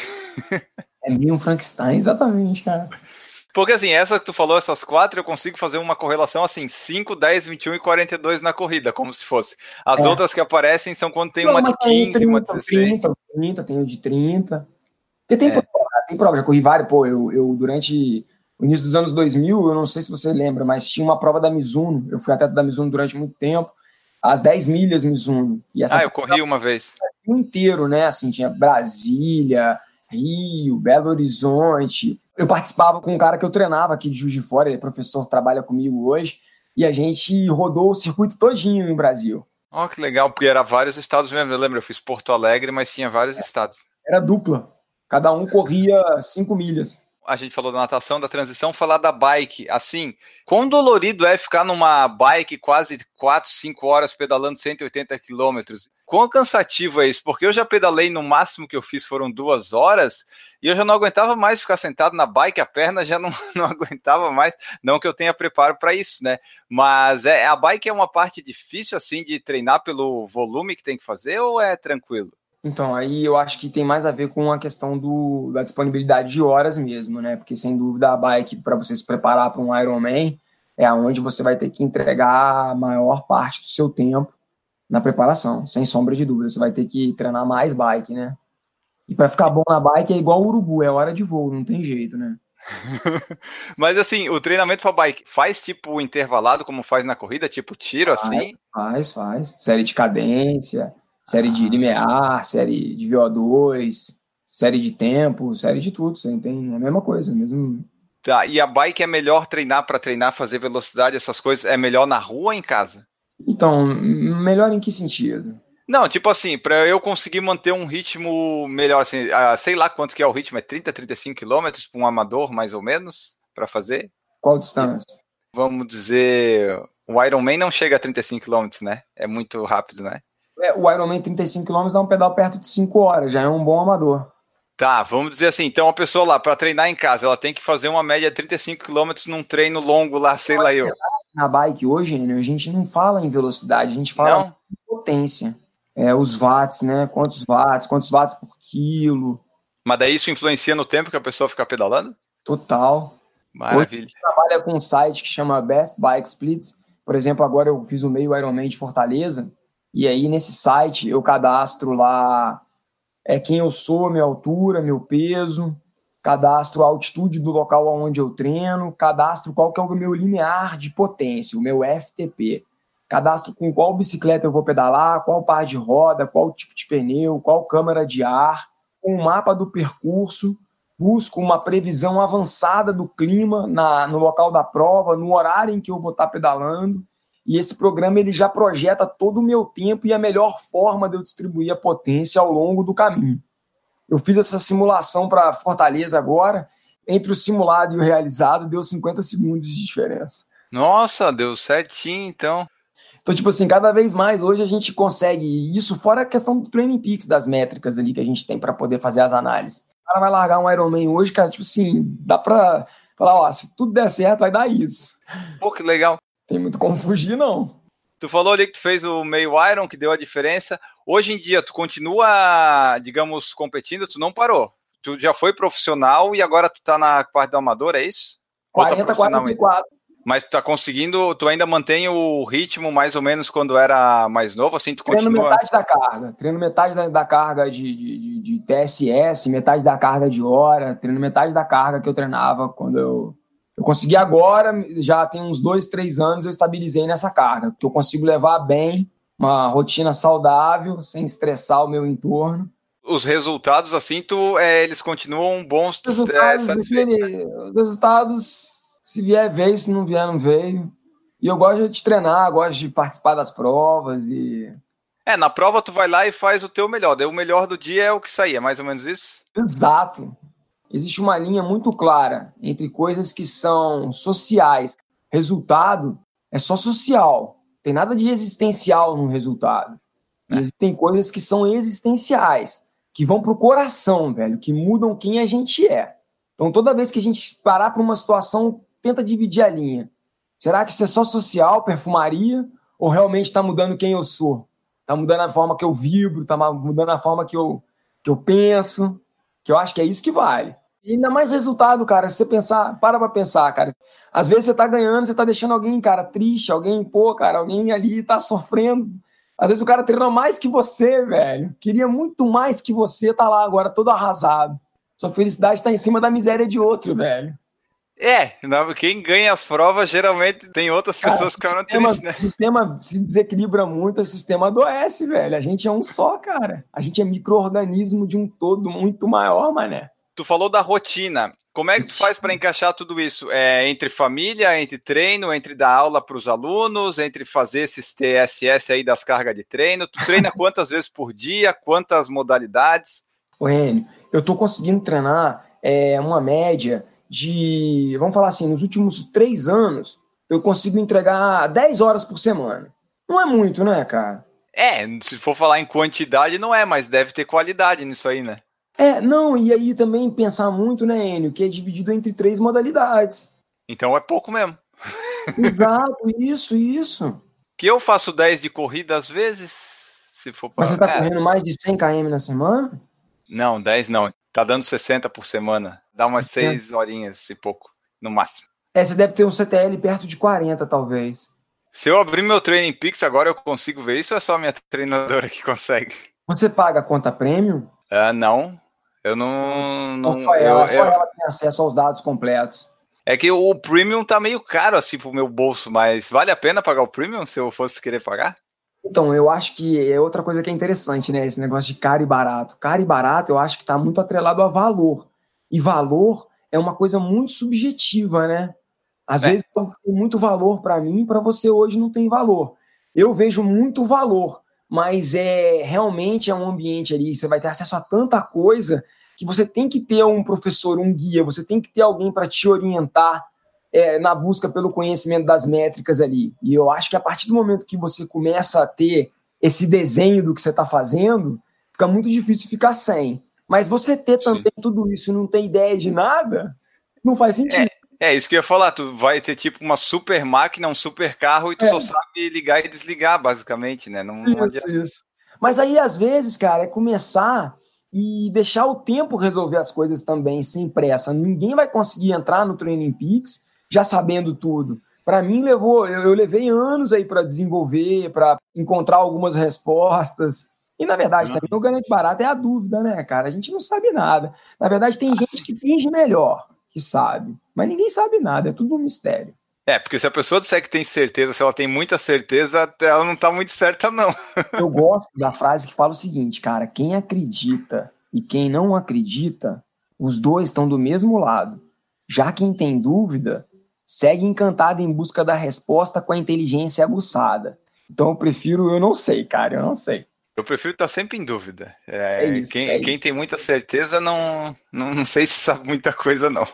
é meio um Frankenstein, exatamente, cara. Porque assim, essa que tu falou, essas quatro, eu consigo fazer uma correlação assim, 5, 10, 21 e 42 na corrida, como se fosse. As é. outras que aparecem são quando tem Não, uma de 15, 30, uma de 16. 30, 30, tem o de 30. Porque tem é. prova, tem prova, já corri várias, pô, eu, eu durante o início dos anos 2000, eu não sei se você lembra, mas tinha uma prova da Mizuno, eu fui atleta da Mizuno durante muito tempo, as 10 milhas Mizuno. E essa ah, eu corri uma vez. O inteiro, né, assim, tinha Brasília, Rio, Belo Horizonte, eu participava com um cara que eu treinava aqui de Juiz de Fora, ele é professor, trabalha comigo hoje, e a gente rodou o circuito todinho no Brasil. Oh, que legal, porque era vários estados mesmo. Eu lembro, eu fiz Porto Alegre, mas tinha vários é, estados. Era dupla. Cada um corria cinco milhas. A gente falou da natação, da transição, falar da bike. Assim, quão dolorido é ficar numa bike quase 4, 5 horas pedalando 180 quilômetros? Quão cansativo é isso? Porque eu já pedalei, no máximo que eu fiz foram duas horas, e eu já não aguentava mais ficar sentado na bike, a perna já não, não aguentava mais. Não que eu tenha preparo para isso, né? Mas é, a bike é uma parte difícil, assim, de treinar pelo volume que tem que fazer, ou é tranquilo? Então, aí eu acho que tem mais a ver com a questão do, da disponibilidade de horas mesmo, né? Porque, sem dúvida, a bike, para você se preparar para um Ironman, é onde você vai ter que entregar a maior parte do seu tempo na preparação, sem sombra de dúvida. Você vai ter que treinar mais bike, né? E para ficar bom na bike é igual o urubu, é hora de voo, não tem jeito, né? Mas assim, o treinamento para bike faz tipo intervalado como faz na corrida, tipo tiro faz, assim? Faz, faz. Série de cadência, série de limiar, série de VO2, série de tempo, série de tudo. Você tem é a mesma coisa, mesmo. Tá, e a bike é melhor treinar para treinar, fazer velocidade, essas coisas, é melhor na rua ou em casa? Então, melhor em que sentido? Não, tipo assim, para eu conseguir manter um ritmo melhor, assim, uh, sei lá quanto que é o ritmo, é 30, 35 quilômetros para um amador, mais ou menos, para fazer? Qual distância? Vamos dizer, o Ironman não chega a 35 quilômetros, né? É muito rápido, né? É, o Ironman 35 quilômetros dá um pedal perto de 5 horas, já é um bom amador. Tá, vamos dizer assim, então a pessoa lá, para treinar em casa, ela tem que fazer uma média de 35 km num treino longo lá, sei lá eu. Na bike hoje, a gente não fala em velocidade, a gente fala não? em potência. É, os watts, né? Quantos watts, quantos watts por quilo. Mas daí isso influencia no tempo que a pessoa fica pedalando? Total. Maravilha. Hoje a gente trabalha com um site que chama Best Bike Splits. Por exemplo, agora eu fiz o meio Ironman de Fortaleza, e aí nesse site eu cadastro lá é quem eu sou, minha altura, meu peso, cadastro a altitude do local onde eu treino, cadastro qual que é o meu limiar de potência, o meu FTP. Cadastro com qual bicicleta eu vou pedalar, qual par de roda, qual tipo de pneu, qual câmara de ar, um mapa do percurso, busco uma previsão avançada do clima na, no local da prova, no horário em que eu vou estar pedalando, e esse programa ele já projeta todo o meu tempo e a melhor forma de eu distribuir a potência ao longo do caminho. Eu fiz essa simulação para Fortaleza agora, entre o simulado e o realizado deu 50 segundos de diferença. Nossa, deu certinho então. Então, tipo assim, cada vez mais hoje a gente consegue isso, fora a questão do Training Peaks, das métricas ali que a gente tem para poder fazer as análises. O cara vai largar um Ironman hoje, cara, tipo assim, dá para falar, ó, se tudo der certo, vai dar isso. Pô, que legal tem muito como fugir, não. Tu falou ali que tu fez o meio Iron, que deu a diferença. Hoje em dia, tu continua, digamos, competindo, tu não parou. Tu já foi profissional e agora tu tá na parte do amador, é isso? 40, tá 44. Mas tu tá conseguindo, tu ainda mantém o ritmo mais ou menos quando era mais novo, assim, tu treino continua... metade da carga, treino metade da, da carga de, de, de, de, TSS, metade da carga de hora, treino metade da carga que eu treinava quando eu, eu consegui agora, já tem uns dois, três anos, eu estabilizei nessa carga, que eu consigo levar bem uma rotina saudável, sem estressar o meu entorno. Os resultados, assim, tu, é, eles continuam bons, os resultados, é, Os resultados, se vier, veio, se não vier, não veio. E eu gosto de treinar, gosto de participar das provas e... É, na prova tu vai lá e faz o teu melhor, daí o melhor do dia é o que sair, é mais ou menos isso? Exato existe uma linha muito clara entre coisas que são sociais. Resultado é só social, tem nada de existencial no resultado. É. Existem coisas que são existenciais, que vão pro coração, velho, que mudam quem a gente é. Então, toda vez que a gente parar para uma situação, tenta dividir a linha. Será que isso é só social, perfumaria, ou realmente está mudando quem eu sou? Está mudando a forma que eu vibro, está mudando a forma que eu, que eu penso, que eu acho que é isso que vale. E ainda mais resultado, cara. Se você pensar, para pra pensar, cara. Às vezes você tá ganhando, você tá deixando alguém, cara, triste, alguém, pô, cara, alguém ali tá sofrendo. Às vezes o cara treinou mais que você, velho. Queria muito mais que você, tá lá agora todo arrasado. Sua felicidade tá em cima da miséria de outro, velho. É, quem ganha as provas geralmente tem outras Cara, pessoas que ficaram tristes, né? O sistema se desequilibra muito, o sistema adoece, velho. A gente é um só, cara. A gente é micro-organismo de um todo muito maior, mané. Tu falou da rotina. Como é que tu faz para encaixar tudo isso? É entre família, entre treino, entre dar aula para os alunos, entre fazer esses TSS aí das cargas de treino? Tu treina quantas vezes por dia? Quantas modalidades? Ô, Enio, eu tô conseguindo treinar é, uma média de, vamos falar assim, nos últimos três anos, eu consigo entregar 10 horas por semana. Não é muito, né, cara? É, se for falar em quantidade, não é, mas deve ter qualidade nisso aí, né? É, não, e aí também pensar muito, né, Enio, que é dividido entre três modalidades. Então é pouco mesmo. Exato, isso, isso. Que eu faço 10 de corrida às vezes, se for para... Mas você tá é. correndo mais de 100 km na semana? Não, 10 não. Tá dando 60 por semana. Dá umas 60. 6 horinhas e pouco, no máximo. É, você deve ter um CTL perto de 40, talvez. Se eu abrir meu Training Pix agora, eu consigo ver isso ou é só a minha treinadora que consegue? Você paga a conta premium? Ah, não. Eu não. não Ou só eu- ela, só eu- ela tem acesso aos dados completos? É que o Premium tá meio caro assim pro meu bolso, mas vale a pena pagar o Premium se eu fosse querer pagar? Então, eu acho que é outra coisa que é interessante, né? Esse negócio de caro e barato. Caro e barato, eu acho que está muito atrelado a valor. E valor é uma coisa muito subjetiva, né? Às É. vezes tem muito valor para mim, para você hoje não tem valor. Eu vejo muito valor, mas é realmente é um ambiente ali, você vai ter acesso a tanta coisa que você tem que ter um professor, um guia, você tem que ter alguém para te orientar é, na busca pelo conhecimento das métricas ali. E eu acho que a partir do momento que você começa a ter esse desenho do que você está fazendo, fica muito difícil ficar sem. Mas você ter Sim. também tudo isso e não ter ideia de nada, não faz sentido. É isso que eu ia falar, tu vai ter tipo uma super máquina, um super carro e tu É. só sabe ligar e desligar, basicamente, né? Não, não adianta. Isso, isso. Mas aí, às vezes, cara, é começar e deixar o tempo resolver as coisas também, sem pressa. Ninguém vai conseguir entrar no Training Peaks já sabendo tudo. Para mim, levou, eu, eu levei anos aí para desenvolver, para encontrar algumas respostas. E, na verdade, também o grande barato é a dúvida, né, cara? A gente não sabe nada. Na verdade, tem gente que finge melhor, que sabe. Mas ninguém sabe nada, é tudo um mistério. É, porque se a pessoa disser que tem certeza, se ela tem muita certeza, ela não tá muito certa, não. Eu gosto da frase que fala o seguinte, cara: quem acredita e quem não acredita, os dois estão do mesmo lado. Já quem tem dúvida, segue encantado em busca da resposta com a inteligência aguçada. Então eu prefiro, eu não sei, cara, eu não sei. Eu prefiro estar sempre em dúvida. É, É isso, quem, é quem tem muita certeza não, não, não sei se sabe muita coisa, não.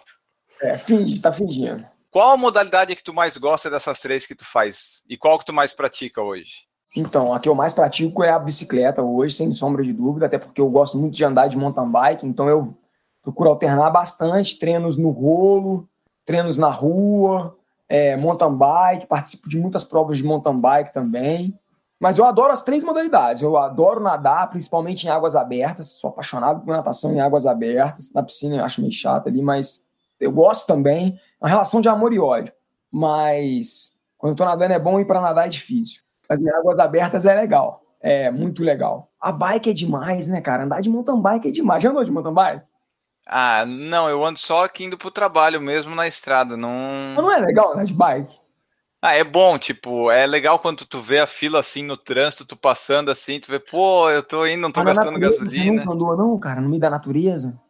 É, finge, tá fingindo. Qual a modalidade que tu mais gosta dessas três que tu faz? E qual que tu mais pratica hoje? Então, a que eu mais pratico é a bicicleta hoje, sem sombra de dúvida, até porque eu gosto muito de andar de mountain bike, então eu procuro alternar bastante treinos no rolo, treinos na rua, é, mountain bike, participo de muitas provas de mountain bike também. Mas eu adoro as três modalidades. Eu adoro nadar, principalmente em águas abertas. Sou apaixonado por natação em águas abertas. Na piscina eu acho meio chato ali, mas eu gosto também. É uma relação de amor e ódio. Mas quando eu tô nadando é bom e para nadar é difícil. Mas em águas abertas é legal. É muito legal. A bike é demais, né, cara? Andar de mountain bike é demais. Já andou de mountain bike? Ah, não, eu ando só aqui indo pro trabalho mesmo na estrada, não... não é legal andar de bike? Ah, é bom, tipo, é legal quando tu vê a fila assim no trânsito, tu passando assim, tu vê, pô, eu tô indo, não tô gastando natureza, gasolina. Você nunca andou, não, cara? No meio da natureza?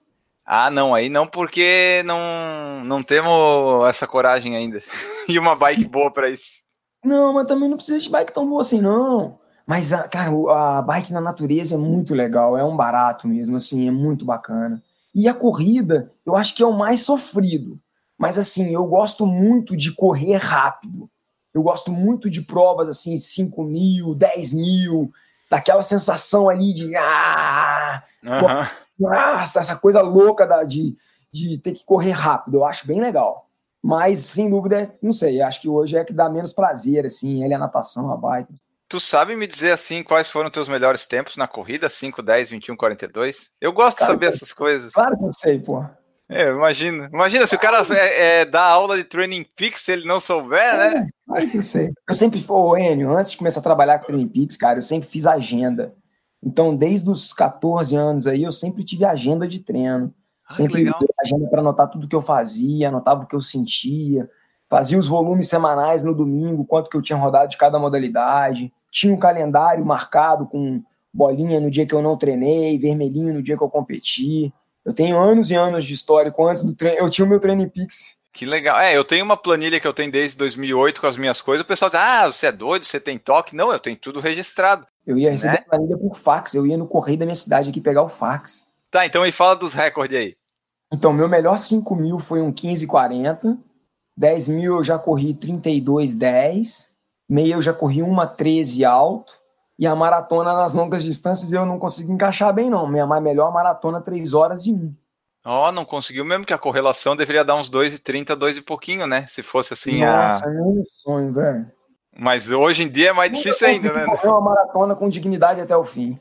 Ah, não, aí não, porque não, não temos essa coragem ainda. e uma bike boa pra isso. Não, mas também não precisa de bike tão boa assim, não. Mas, a- cara, a bike na natureza é muito legal, é um barato mesmo, assim, é muito bacana. E a corrida, eu acho que é o mais sofrido. Mas, assim, eu gosto muito de correr rápido. Eu gosto muito de provas, assim, 5 mil, 10 mil, daquela sensação ali de. Ah, Aham. nossa, essa coisa louca da, de, de ter que correr rápido. Eu acho bem legal. Mas, sem dúvida, não sei, acho que hoje é que dá menos prazer, assim, ele é a natação, a bike. Tu sabe me dizer assim quais foram teus melhores tempos na corrida? 5, 10, 21, 42? Eu gosto claro, de saber essas coisas. Claro que eu sei, pô. É, imagina. Imagina se o cara é, é, dá aula de training peaks se ele não souber, é, né? Claro que eu sei. Eu sempre fui, Enio, antes de começar a trabalhar com training peaks, cara, eu sempre fiz agenda. Então, desde os 14 anos aí, eu sempre tive agenda de treino. Ah, sempre tive agenda para anotar tudo que eu fazia, anotava o que eu sentia, fazia os volumes semanais no domingo, quanto que eu tinha rodado de cada modalidade, tinha um calendário marcado com bolinha no dia que eu não treinei, vermelhinho no dia que eu competi. Eu tenho anos e anos de histórico antes do treino. Eu tinha o meu Training Pix. Que legal. É, eu tenho uma planilha que eu tenho desde 2008 com as minhas coisas. O pessoal diz: ah, você é doido, você tem toque. Não, eu tenho tudo registrado. Eu ia receber né? a planilha por fax. Eu ia no correio da minha cidade aqui pegar o fax. Tá, então me fala dos recordes aí. Então, meu melhor 5 mil foi um 15,40. 10 mil eu já corri 32,10. Meia eu já corri uma 13 alto. E a maratona nas longas distâncias eu não consegui encaixar bem, não. Minha melhor maratona 3 horas e 1. Ó, oh, não conseguiu mesmo que a correlação deveria dar uns 2,30, 2 e pouquinho, né? Se fosse assim Nossa, a. é um sonho, velho. Mas hoje em dia é mais difícil ainda, né? Correr uma maratona com dignidade até o fim.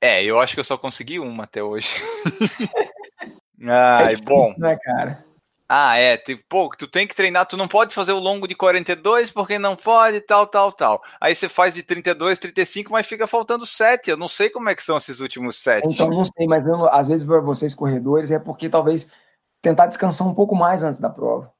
É, eu acho que eu só consegui uma até hoje. Ai, é difícil, bom. Né, cara? Ah, é, tipo, pô, tu tem que treinar, tu não pode fazer o longo de 42 porque não pode, tal, tal, tal. Aí você faz de 32, 35, mas fica faltando 7. Eu não sei como é que são esses últimos 7. Então, não sei, mas eu, às vezes para vocês corredores é porque talvez tentar descansar um pouco mais antes da prova.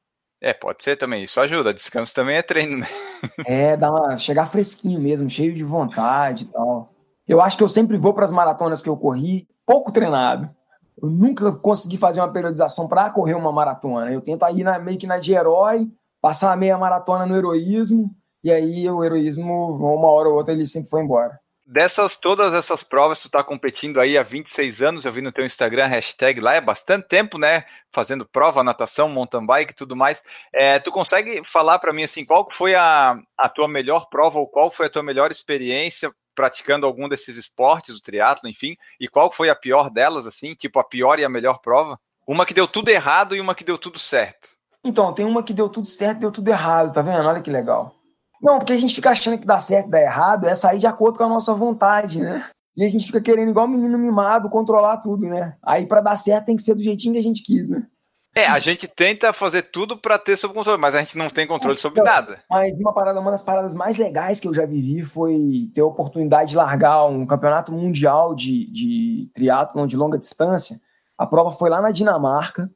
É, pode ser também, isso ajuda. Descanso também é treino, né? É, dá uma, chegar fresquinho mesmo, cheio de vontade e tal. Eu acho que eu sempre vou para as maratonas que eu corri pouco treinado. Eu nunca consegui fazer uma periodização para correr uma maratona. Eu tento aí na, meio que na de herói, passar a meia maratona no heroísmo, e aí o heroísmo, uma hora ou outra, ele sempre foi embora. Dessas, todas essas provas, tu está competindo aí há 26 anos, eu vi no teu Instagram, hashtag lá, é bastante tempo, né, fazendo prova, natação, mountain bike e tudo mais, é, tu consegue falar para mim, assim, qual foi a, a tua melhor prova, ou qual foi a tua melhor experiência praticando algum desses esportes, o triatlo, enfim, e qual foi a pior delas, assim, tipo a pior e a melhor prova? Uma que deu tudo errado e uma que deu tudo certo. Então, tem uma que deu tudo certo e deu tudo errado, tá vendo? Olha que legal. Não, porque a gente fica achando que dá certo e dá errado, é sair de acordo com a nossa vontade, né? E a gente fica querendo, igual menino mimado, controlar tudo, né? Aí para dar certo tem que ser do jeitinho que a gente quis, né? É, a gente tenta fazer tudo para ter sob controle, mas a gente não tem controle sobre então, nada. Mas uma parada, uma das paradas mais legais que eu já vivi foi ter a oportunidade de largar um campeonato mundial de, de triatlon de longa distância. A prova foi lá na Dinamarca,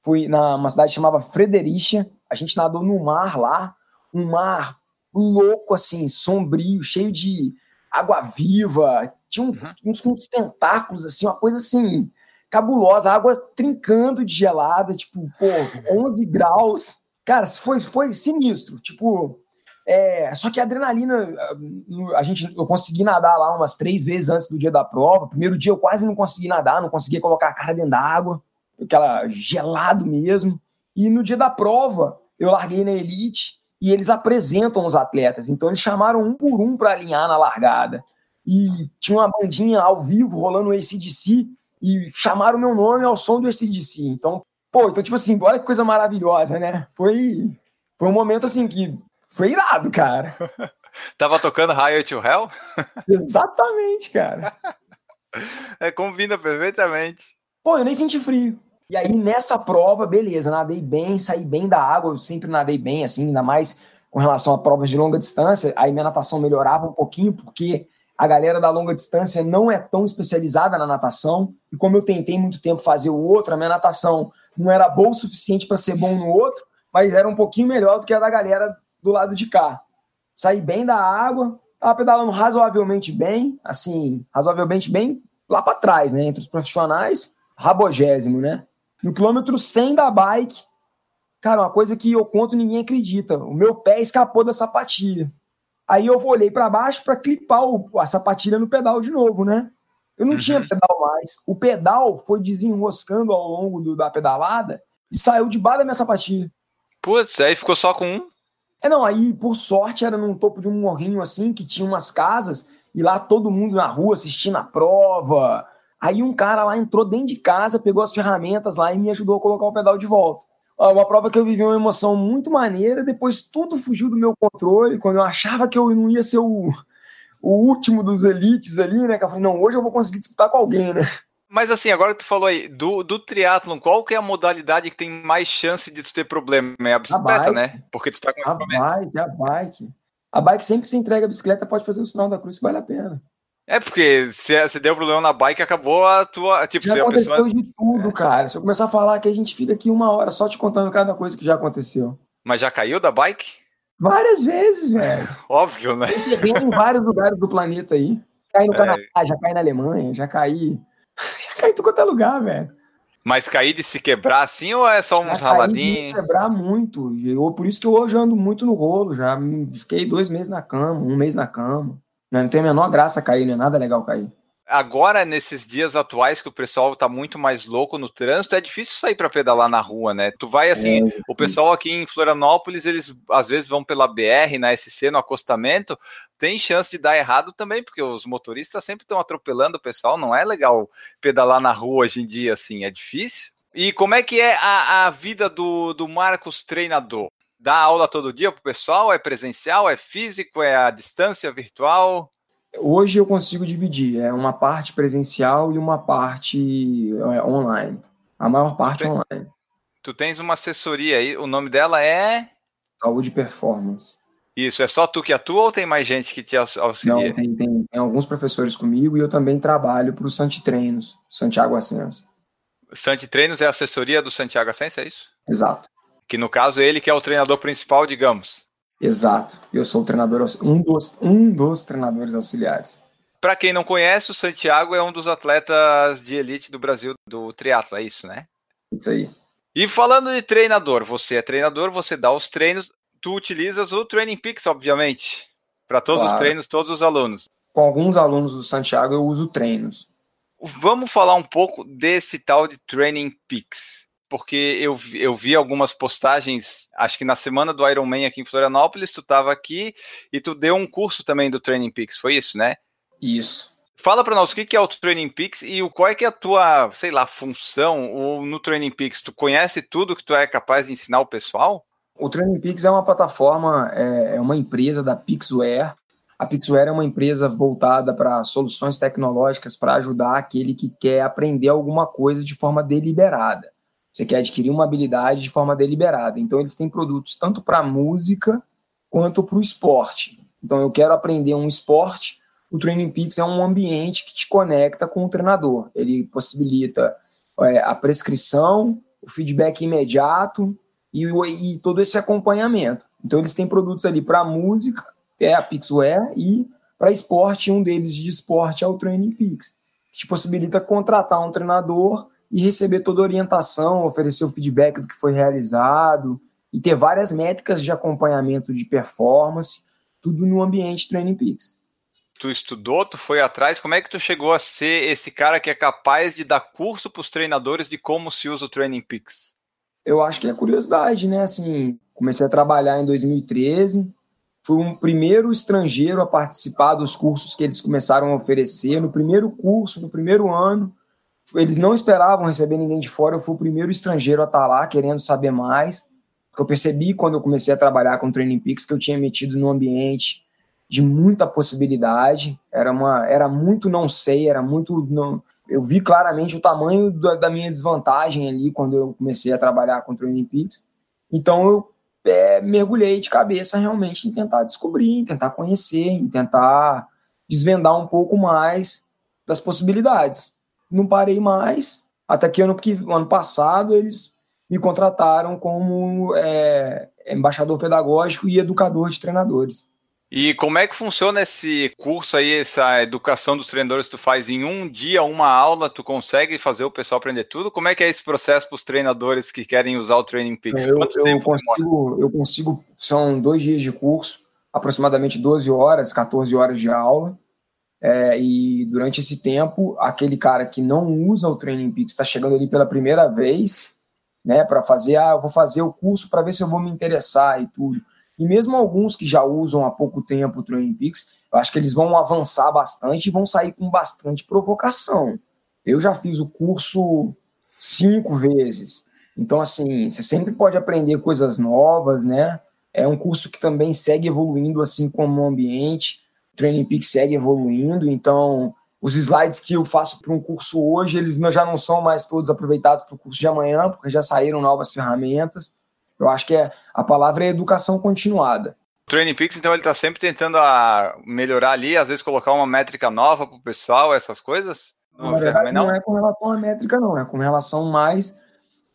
fui numa cidade chamada Fredericia. A gente nadou no mar lá, um mar louco, assim, sombrio, cheio de água viva. Tinha um, uhum. uns, uns tentáculos, assim, uma coisa assim cabulosa, água trincando de gelada, tipo, pô, 11 graus. Cara, foi, foi sinistro. Tipo, é, só que a adrenalina, a gente, eu consegui nadar lá umas três vezes antes do dia da prova. Primeiro dia eu quase não consegui nadar, não conseguia colocar a cara dentro d'água, aquela gelado mesmo. E no dia da prova, eu larguei na elite e eles apresentam os atletas. Então eles chamaram um por um para alinhar na largada. E tinha uma bandinha ao vivo rolando o ACDC e chamaram o meu nome ao som do ACDC. Então, pô, então, tipo assim, olha que coisa maravilhosa, né? Foi, foi um momento, assim, que foi irado, cara. Tava tocando Higher to Hell? Exatamente, cara. É, combina perfeitamente. Pô, eu nem senti frio. E aí, nessa prova, beleza, nadei bem, saí bem da água, eu sempre nadei bem, assim, ainda mais com relação a provas de longa distância, aí minha natação melhorava um pouquinho, porque a galera da longa distância não é tão especializada na natação, e como eu tentei muito tempo fazer o outro, a minha natação não era boa o suficiente para ser bom no outro, mas era um pouquinho melhor do que a da galera do lado de cá. Saí bem da água, estava pedalando razoavelmente bem, assim, razoavelmente bem lá para trás, né, entre os profissionais, rabogésimo, né? No quilômetro 100 da bike, cara, uma coisa que eu conto ninguém acredita, o meu pé escapou da sapatilha. Aí eu olhei para baixo para clipar o, a sapatilha no pedal de novo, né? Eu não uhum. tinha pedal mais. O pedal foi desenroscando ao longo do, da pedalada e saiu debaixo da minha sapatilha. Putz, aí ficou só com um? É, não, aí por sorte era num topo de um morrinho assim, que tinha umas casas, e lá todo mundo na rua assistindo a prova. Aí um cara lá entrou dentro de casa, pegou as ferramentas lá e me ajudou a colocar o pedal de volta uma prova que eu vivi uma emoção muito maneira, depois tudo fugiu do meu controle, quando eu achava que eu não ia ser o, o último dos elites ali, né? Que eu falei, não, hoje eu vou conseguir disputar com alguém, né? Mas assim, agora que tu falou aí, do, do triatlon, qual que é a modalidade que tem mais chance de tu ter problema? É a bicicleta, a né? Porque tu tá com a bike, a bike. A bike, sempre que você entrega a bicicleta, pode fazer o sinal da cruz que vale a pena. É, porque se, se deu problema na bike, acabou a tua. Tipo, já aconteceu pessoa... de tudo, é. cara. Se eu começar a falar que a gente fica aqui uma hora só te contando cada coisa que já aconteceu. Mas já caiu da bike? Várias vezes, velho. Óbvio, né? Eu em vários lugares do planeta aí. Caí no é. Canadá, já caí na Alemanha, já caí. Já caí em tudo quanto é lugar, velho. Mas cair de se quebrar assim ou é só uns raladinhos? quebrar muito. Eu, por isso que eu hoje ando muito no rolo. Já fiquei dois meses na cama, um mês na cama. Não tem a menor graça cair, não é nada legal cair agora, nesses dias atuais que o pessoal tá muito mais louco no trânsito, é difícil sair para pedalar na rua, né? Tu vai assim, é. o pessoal aqui em Florianópolis, eles às vezes vão pela BR, na SC, no acostamento, tem chance de dar errado também, porque os motoristas sempre estão atropelando o pessoal, não é legal pedalar na rua hoje em dia, assim, é difícil. E como é que é a, a vida do, do Marcos treinador? Dá aula todo dia pro pessoal? É presencial? É físico? É a distância virtual? Hoje eu consigo dividir, é uma parte presencial e uma parte é, online. A maior parte tu tem, online. Tu tens uma assessoria aí, o nome dela é? Saúde Performance. Isso, é só tu que atua ou tem mais gente que te auxilia? Não, tem, tem, tem alguns professores comigo e eu também trabalho para o Santi Treinos, Santiago Ascenso. Santi Treinos é a assessoria do Santiago Ascenso, é isso? Exato. Que no caso é ele que é o treinador principal, digamos. Exato. Eu sou o treinador, um dos, um dos treinadores auxiliares. Para quem não conhece, o Santiago é um dos atletas de elite do Brasil do triatlo, é isso, né? Isso aí. E falando de treinador, você é treinador, você dá os treinos, tu utilizas o Training Peaks, obviamente, para todos claro. os treinos, todos os alunos. Com alguns alunos do Santiago eu uso treinos. Vamos falar um pouco desse tal de Training Peaks porque eu, eu vi algumas postagens, acho que na semana do Ironman aqui em Florianópolis, tu estava aqui e tu deu um curso também do Training Peaks, foi isso, né? Isso. Fala para nós o que é o Training Peaks e qual é que é a tua, sei lá, função ou no Training Peaks. Tu conhece tudo que tu é capaz de ensinar o pessoal? O Training Peaks é uma plataforma, é, é uma empresa da Pixware. A Pixware é uma empresa voltada para soluções tecnológicas para ajudar aquele que quer aprender alguma coisa de forma deliberada. Você quer adquirir uma habilidade de forma deliberada. Então, eles têm produtos tanto para música quanto para o esporte. Então, eu quero aprender um esporte. O Training Peaks é um ambiente que te conecta com o treinador. Ele possibilita é, a prescrição, o feedback imediato e, e, todo esse acompanhamento. Então, eles têm produtos ali para música, que é a Pixware, e para esporte, um deles de esporte é o Training Peaks, que te possibilita contratar um treinador e receber toda a orientação, oferecer o feedback do que foi realizado e ter várias métricas de acompanhamento de performance, tudo no ambiente Training Peaks. Tu estudou, tu foi atrás, como é que tu chegou a ser esse cara que é capaz de dar curso para os treinadores de como se usa o Training Peaks? Eu acho que é curiosidade, né? Assim, comecei a trabalhar em 2013, fui um primeiro estrangeiro a participar dos cursos que eles começaram a oferecer. No primeiro curso, no primeiro ano, eles não esperavam receber ninguém de fora, eu fui o primeiro estrangeiro a estar lá querendo saber mais. Porque eu percebi quando eu comecei a trabalhar com Training Peaks que eu tinha metido num ambiente de muita possibilidade, era uma era muito não sei, era muito não, eu vi claramente o tamanho da, da minha desvantagem ali quando eu comecei a trabalhar com Training Peaks. Então eu é, mergulhei de cabeça realmente em tentar descobrir, em tentar conhecer, em tentar desvendar um pouco mais das possibilidades não parei mais, até que ano, que, ano passado eles me contrataram como é, embaixador pedagógico e educador de treinadores. E como é que funciona esse curso aí, essa educação dos treinadores que tu faz em um dia, uma aula, tu consegue fazer o pessoal aprender tudo? Como é que é esse processo para os treinadores que querem usar o Training Peaks? Eu, eu consigo, eu consigo, são dois dias de curso, aproximadamente 12 horas, 14 horas de aula, é, e durante esse tempo, aquele cara que não usa o Training Peaks está chegando ali pela primeira vez, né, para fazer, ah, eu vou fazer o curso para ver se eu vou me interessar e tudo. E mesmo alguns que já usam há pouco tempo o Training Peaks, eu acho que eles vão avançar bastante e vão sair com bastante provocação. Eu já fiz o curso cinco vezes. Então, assim, você sempre pode aprender coisas novas, né? É um curso que também segue evoluindo, assim como o ambiente O Training segue evoluindo, então os slides que eu faço para um curso hoje, eles já não são mais todos aproveitados para o curso de amanhã, porque já saíram novas ferramentas. Eu acho que é, a palavra é educação continuada. O Training Peaks, então, ele está sempre tentando a melhorar ali, às vezes colocar uma métrica nova para o pessoal, essas coisas? Não, verdade, não é com relação à métrica, não, é com relação mais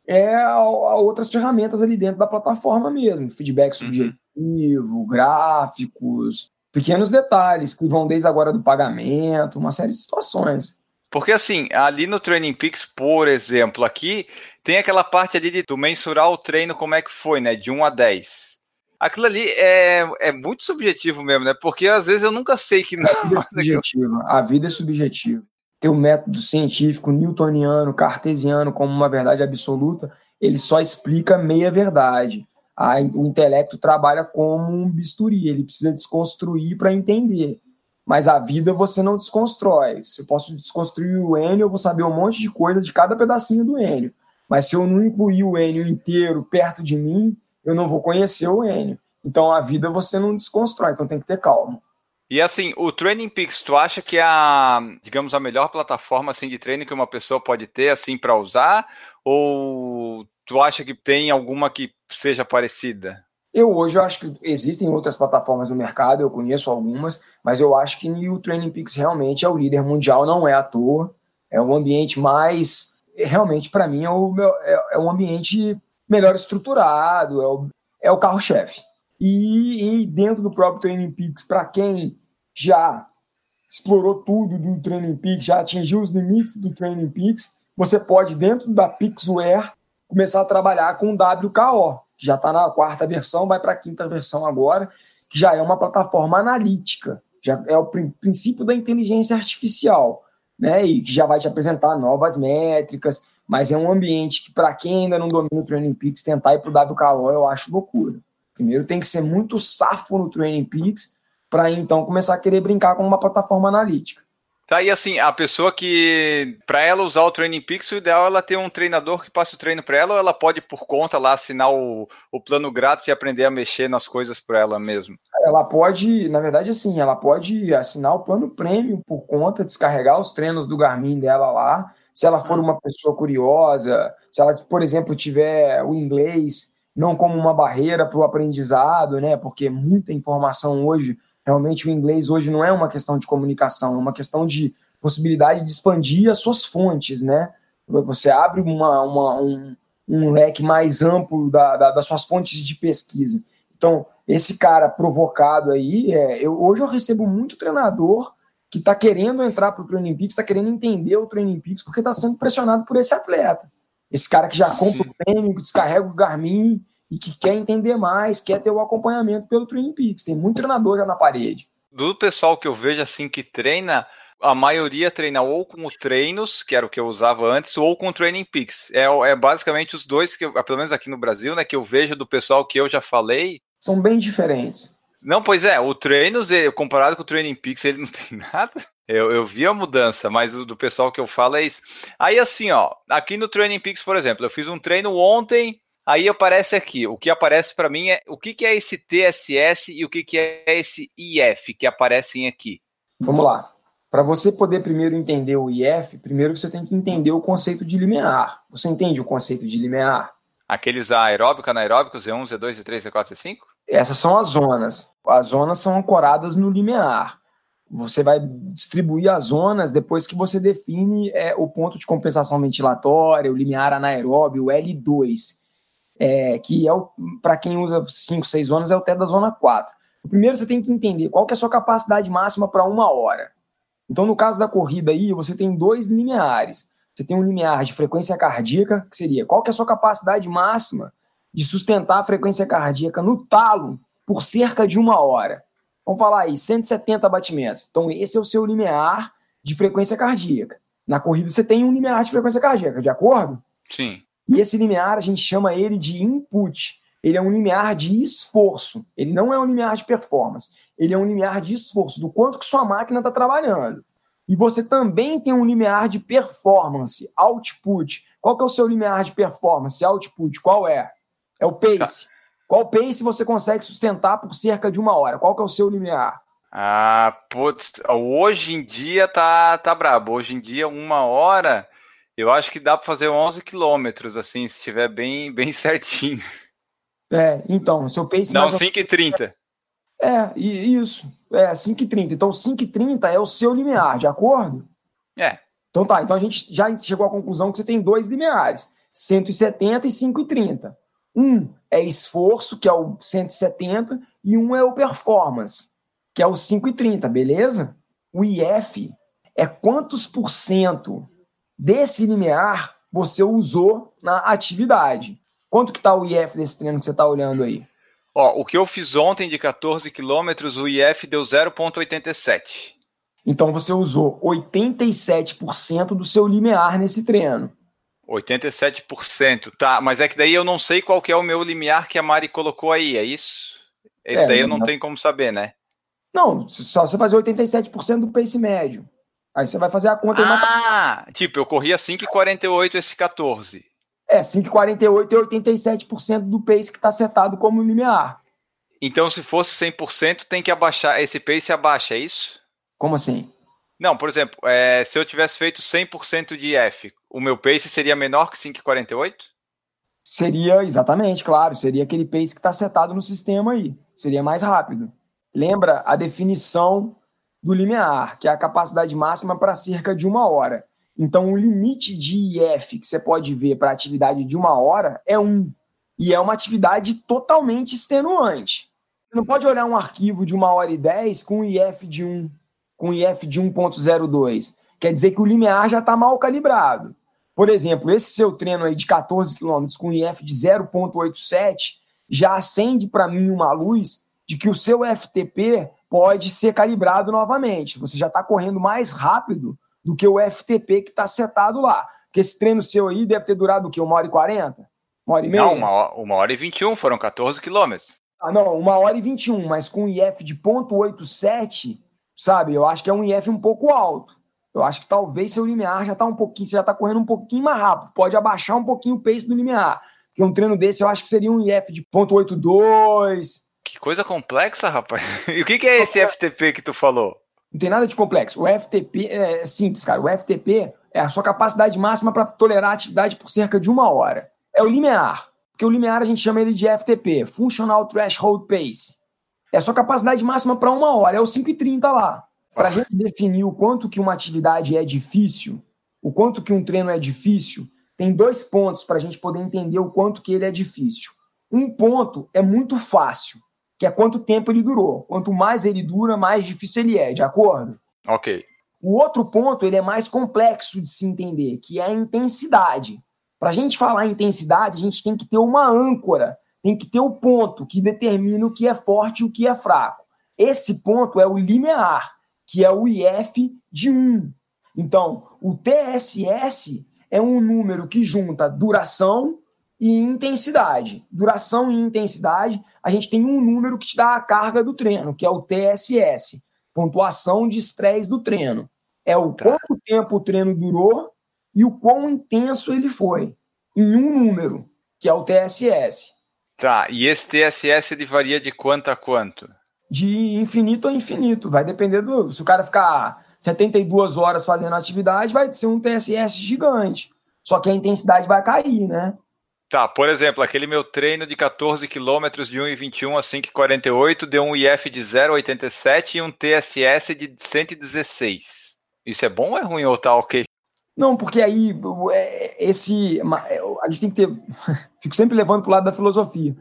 é, a, a outras ferramentas ali dentro da plataforma mesmo. Feedback uhum. subjetivo, uhum. gráficos, pequenos detalhes que vão desde agora do pagamento, uma série de situações. Porque assim, ali no Training Peaks, por exemplo, aqui tem aquela parte ali de tu mensurar o treino como é que foi, né? De 1 a 10. Aquilo ali é, é muito subjetivo mesmo, né? Porque às vezes eu nunca sei que não. É subjetiva. A vida é subjetiva. Ter o um método científico newtoniano, cartesiano como uma verdade absoluta, ele só explica meia verdade a, o intelecto trabalha como um bisturi, ele precisa desconstruir para entender. Mas a vida você não desconstrói. Se eu posso desconstruir o N, eu vou saber um monte de coisa de cada pedacinho do N. Mas se eu não incluir o N inteiro perto de mim, eu não vou conhecer o N. Então a vida você não desconstrói, então tem que ter calma. E assim, o Training Peaks, tu acha que é a, digamos, a melhor plataforma assim de treino que uma pessoa pode ter assim para usar ou tu acha que tem alguma que seja parecida? Eu hoje eu acho que existem outras plataformas no mercado, eu conheço algumas, mas eu acho que o Training Peaks realmente é o líder mundial, não é à toa. É um ambiente mais. Realmente, para mim, é, o meu, é, é, um ambiente melhor estruturado, é o, é o carro-chefe. E, e, dentro do próprio Training Peaks, para quem já explorou tudo do Training Peaks, já atingiu os limites do Training Peaks, você pode, dentro da Pixware, começar a trabalhar com o WKO, que já está na quarta versão, vai para a quinta versão agora, que já é uma plataforma analítica, já é o princípio da inteligência artificial, né? E que já vai te apresentar novas métricas, mas é um ambiente que, para quem ainda não domina o Training Peaks, tentar ir para o WKO eu acho loucura. Primeiro tem que ser muito safo no Training Peaks para então começar a querer brincar com uma plataforma analítica. Tá, e assim, a pessoa que, para ela usar o Training Peaks, o ideal é ela ter um treinador que passe o treino para ela, ou ela pode, por conta, lá assinar o, o plano grátis e aprender a mexer nas coisas para ela mesmo? Ela pode, na verdade, assim, ela pode assinar o plano premium por conta, descarregar os treinos do Garmin dela lá. Se ela for uma pessoa curiosa, se ela, por exemplo, tiver o inglês não como uma barreira para o aprendizado, né? Porque muita informação hoje Realmente o inglês hoje não é uma questão de comunicação, é uma questão de possibilidade de expandir as suas fontes, né? Você abre uma, uma um, um, leque mais amplo da, da, das suas fontes de pesquisa. Então, esse cara provocado aí, é, eu, hoje eu recebo muito treinador que está querendo entrar para o Training Peaks, está querendo entender o Training Peaks, porque está sendo pressionado por esse atleta. Esse cara que já compra Sim. o prêmio, descarrega o Garmin, e que quer entender mais, quer ter o acompanhamento pelo Training Peaks. Tem muito treinador já na parede. Do pessoal que eu vejo assim que treina, a maioria treina ou com o treinos, que era o que eu usava antes, ou com o Training Peaks. É, é basicamente os dois que, eu, pelo menos aqui no Brasil, né, que eu vejo do pessoal que eu já falei. São bem diferentes. Não, pois é, o treinos, comparado com o Training Peaks, ele não tem nada. Eu, eu vi a mudança, mas o do pessoal que eu falo é isso. Aí assim, ó, aqui no Training Peaks, por exemplo, eu fiz um treino ontem Aí aparece aqui, o que aparece para mim é o que, que é esse TSS e o que, que é esse IF que aparecem aqui. Vamos lá. Para você poder primeiro entender o IF, primeiro você tem que entender o conceito de limiar. Você entende o conceito de limiar? Aqueles aeróbicos, anaeróbicos, Z1, Z2, Z3, Z4, Z5? Essas são as zonas. As zonas são ancoradas no limiar. Você vai distribuir as zonas depois que você define é, o ponto de compensação ventilatória, o limiar anaeróbio, o L2 é, que é para quem usa 5, 6 zonas, é o teto da zona 4. Primeiro você tem que entender qual que é a sua capacidade máxima para uma hora. Então, no caso da corrida aí, você tem dois limiares. Você tem um limiar de frequência cardíaca, que seria qual que é a sua capacidade máxima de sustentar a frequência cardíaca no talo por cerca de uma hora. Vamos falar aí, 170 batimentos. Então, esse é o seu limiar de frequência cardíaca. Na corrida, você tem um limiar de frequência cardíaca, de acordo? Sim. E esse limiar, a gente chama ele de input. Ele é um limiar de esforço. Ele não é um limiar de performance. Ele é um limiar de esforço, do quanto que sua máquina está trabalhando. E você também tem um limiar de performance, output. Qual que é o seu limiar de performance, output? Qual é? É o pace. Qual pace você consegue sustentar por cerca de uma hora? Qual que é o seu limiar? Ah, putz, hoje em dia tá, tá brabo. Hoje em dia, uma hora, eu acho que dá para fazer 11 quilômetros, assim, se estiver bem, bem certinho. É, então, seu pace... Não, 5,30. É, isso. É, 5,30. Então, 5,30 é o seu limiar, de acordo? É. Então tá, então a gente já chegou à conclusão que você tem dois limiares, 170 e 5,30. Um é esforço, que é o 170, e um é o performance, que é o 5,30, beleza? O IF é quantos por cento desse limiar você usou na atividade. Quanto que está o IF desse treino que você está olhando aí? Ó, o que eu fiz ontem de 14 quilômetros, o IF deu 0,87. Então você usou 87% do seu limiar nesse treino. 87%, tá, mas é que daí eu não sei qual que é o meu limiar que a Mari colocou aí, é isso? Esse é, daí eu não, não tenho como saber, né? Não, só você fazer 87% do pace médio. Aí você vai fazer a conta Ah, e tipo, eu corri a 5,48 esse 14. É, 5,48 é 87% do pace que está setado como limiar. Então, se fosse 100%, tem que abaixar, esse pace abaixa, é isso? Como assim? Não, por exemplo, é, se eu tivesse feito 100% de F, o meu pace seria menor que 5,48? Seria, exatamente, claro. Seria aquele pace que está setado no sistema aí. Seria mais rápido. Lembra a definição do limiar, que é a capacidade máxima para cerca de uma hora. Então, o limite de IF que você pode ver para atividade de uma hora é um. E é uma atividade totalmente extenuante. Você não pode olhar um arquivo de uma hora e dez com IF de 1 com IF de 1.02. Quer dizer que o limiar já está mal calibrado. Por exemplo, esse seu treino aí de 14 km com IF de 0.87 já acende para mim uma luz de que o seu FTP pode ser calibrado novamente. Você já está correndo mais rápido do que o FTP que está setado lá. Porque esse treino seu aí deve ter durado o quê? Uma hora e quarenta? Uma hora e meia? Não, uma hora, uma hora e vinte e um, foram 14 quilômetros. Ah, não, uma hora e vinte e um, mas com IF de 0.87 sabe? Eu acho que é um IF um pouco alto. Eu acho que talvez seu limiar já está um pouquinho, você já está correndo um pouquinho mais rápido. Pode abaixar um pouquinho o pace do limiar. Porque um treino desse eu acho que seria um IF de 0.82. Que coisa complexa, rapaz. E o que, que é esse FTP que tu falou? Não tem nada de complexo. O FTP é simples, cara. O FTP é a sua capacidade máxima para tolerar a atividade por cerca de uma hora. É o limiar. Porque o limiar a gente chama ele de FTP, Functional Threshold Pace. É a sua capacidade máxima para uma hora, é o 5,30 lá. Para a gente definir o quanto que uma atividade é difícil, o quanto que um treino é difícil, tem dois pontos para a gente poder entender o quanto que ele é difícil. Um ponto é muito fácil, que é quanto tempo ele durou. Quanto mais ele dura, mais difícil ele é, de acordo? Ok. O outro ponto ele é mais complexo de se entender, que é a intensidade. Para a gente falar intensidade, a gente tem que ter uma âncora tem que ter o ponto que determina o que é forte e o que é fraco. Esse ponto é o limiar, que é o IF de 1. Então, o TSS é um número que junta duração e intensidade. Duração e intensidade, a gente tem um número que te dá a carga do treino, que é o TSS, pontuação de estresse do treino. É o tá. quanto tempo o treino durou e o quão intenso ele foi, em um número, que é o TSS. Tá, e esse TSS ele varia de quanto a quanto? De infinito a infinito. Vai depender do. Se o cara ficar 72 horas fazendo atividade, vai ser um TSS gigante. Só que a intensidade vai cair, né? Tá, por exemplo, aquele meu treino de 14 quilômetros de 1,21 a 5,48 deu um IF de 0,87 e um TSS de 116. Isso é bom ou é ruim ou tá ok? Não, porque aí é, esse é, a gente tem que ter, fico sempre levando para o lado da filosofia,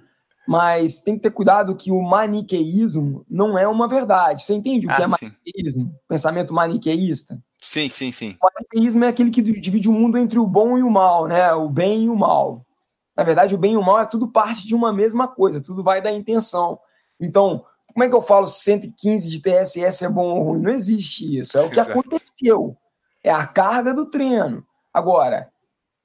mas tem que ter cuidado que o maniqueísmo não é uma verdade. Você entende o que ah, é maniqueísmo? Pensamento maniqueísta? Sim, sim, sim. O maniqueísmo é aquele que divide o mundo entre o bom e o mal, né? O bem e o mal. Na verdade, o bem e o mal é tudo parte de uma mesma coisa, tudo vai da intenção. Então, como é que eu falo 115 de TSS é bom ou ruim? Não existe isso. É o que aconteceu é a carga do treino. Agora,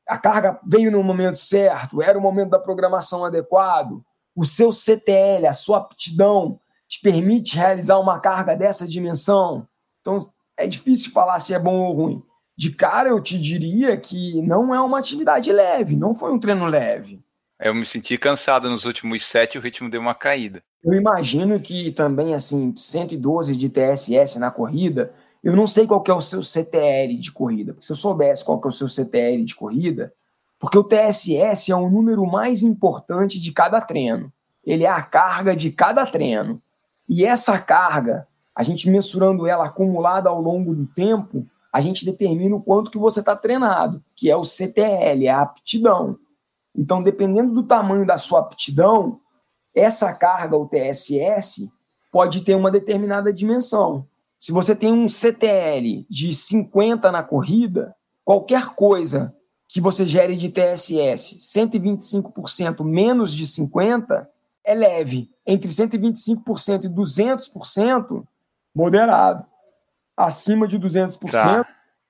a carga veio no momento certo, era o momento da programação adequado, o seu CTL, a sua aptidão, te permite realizar uma carga dessa dimensão. Então, é difícil falar se é bom ou ruim. De cara, eu te diria que não é uma atividade leve, não foi um treino leve. Eu me senti cansado nos últimos sete, o ritmo deu uma caída. Eu imagino que também, assim, 112 de TSS na corrida, eu não sei qual é o seu CTL de corrida, porque se eu soubesse qual é o seu CTL de corrida, porque o TSS é o número mais importante de cada treino. Ele é a carga de cada treino. E essa carga, a gente mensurando ela acumulada ao longo do tempo, a gente determina o quanto que você está treinado, que é o CTL, é a aptidão. Então, dependendo do tamanho da sua aptidão, essa carga, o TSS, pode ter uma determinada dimensão. Se você tem um CTL de 50 na corrida, qualquer coisa que você gere de TSS 125% menos de 50 é leve. Entre 125% e 200%, moderado. Acima de 200% tá.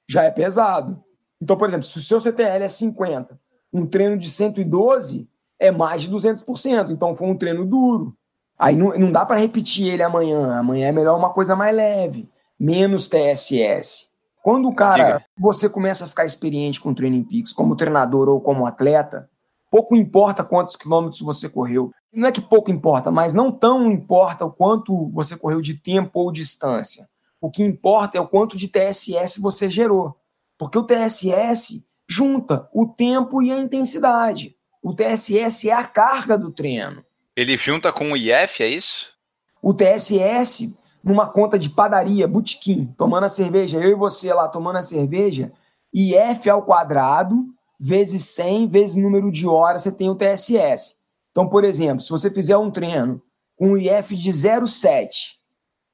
já é pesado. Então, por exemplo, se o seu CTL é 50 um treino de 112 é mais de 200%. Então foi um treino duro. Aí não, não dá para repetir ele amanhã. Amanhã é melhor uma coisa mais leve, menos TSS. Quando o cara, Diga. você começa a ficar experiente com o Training Peaks, como treinador ou como atleta, pouco importa quantos quilômetros você correu. Não é que pouco importa, mas não tão importa o quanto você correu de tempo ou distância. O que importa é o quanto de TSS você gerou. Porque o TSS junta o tempo e a intensidade. O TSS é a carga do treino. Ele junta com o IF, é isso? O TSS, numa conta de padaria, botequim, tomando a cerveja, eu e você lá tomando a cerveja, IF ao quadrado, vezes 100, vezes número de horas, você tem o TSS. Então, por exemplo, se você fizer um treino com um IF de 0,7,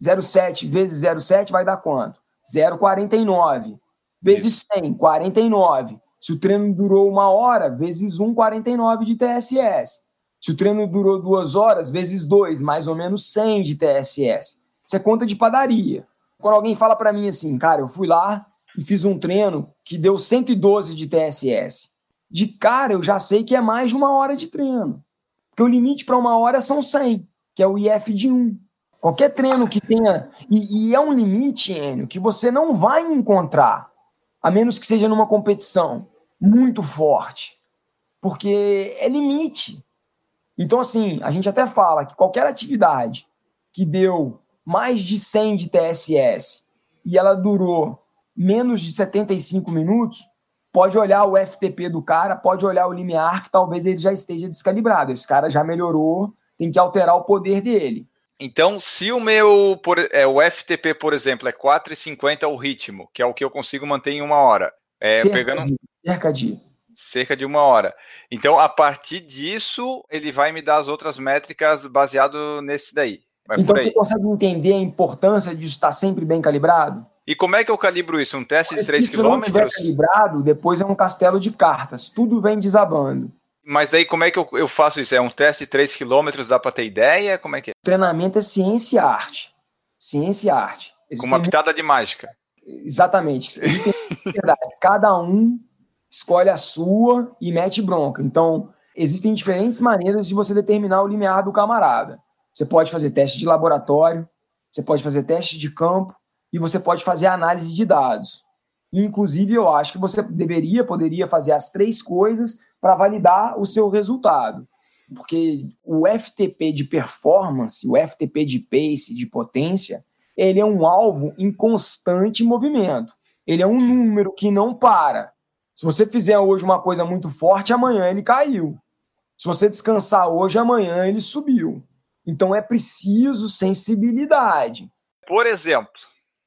0,7 vezes 0,7 vai dar quanto? 0,49. Vezes 100, 49. Se o treino durou uma hora, vezes 1,49 de TSS. Se o treino durou duas horas, vezes 2, mais ou menos 100 de TSS. Isso é conta de padaria. Quando alguém fala para mim assim, cara, eu fui lá e fiz um treino que deu 112 de TSS. De cara, eu já sei que é mais de uma hora de treino. Porque o limite para uma hora são 100, que é o IF de 1. Qualquer treino que tenha. E, e é um limite, Enio, que você não vai encontrar a menos que seja numa competição muito forte, porque é limite. Então, assim, a gente até fala que qualquer atividade que deu mais de 100 de TSS e ela durou menos de 75 minutos, pode olhar o FTP do cara, pode olhar o limiar, que talvez ele já esteja descalibrado. Esse cara já melhorou, tem que alterar o poder dele. Então, se o meu, por, é, o FTP, por exemplo, é 4,50 o ritmo, que é o que eu consigo manter em uma hora. É, cerca, pegando... de, cerca de. Cerca de uma hora. Então, a partir disso, ele vai me dar as outras métricas baseado nesse daí. Então, você consegue entender a importância de estar sempre bem calibrado? E como é que eu calibro isso? Um teste Mas de 3 km? Se não estiver calibrado, depois é um castelo de cartas. Tudo vem desabando. Mas aí como é que eu, eu faço isso? É um teste de 3 km, dá para ter ideia? Como é que é? Treinamento é ciência e arte. Ciência e arte. Existem Com uma pitada de mágica. Exatamente. Existem Cada um escolhe a sua e mete bronca. Então, existem diferentes maneiras de você determinar o limiar do camarada. Você pode fazer teste de laboratório, você pode fazer teste de campo e você pode fazer análise de dados. Inclusive, eu acho que você deveria, poderia fazer as três coisas para validar o seu resultado. Porque o FTP de performance, o FTP de pace, de potência, ele é um alvo em constante movimento. Ele é um número que não para. Se você fizer hoje uma coisa muito forte, amanhã ele caiu. Se você descansar hoje, amanhã ele subiu. Então é preciso sensibilidade. Por exemplo,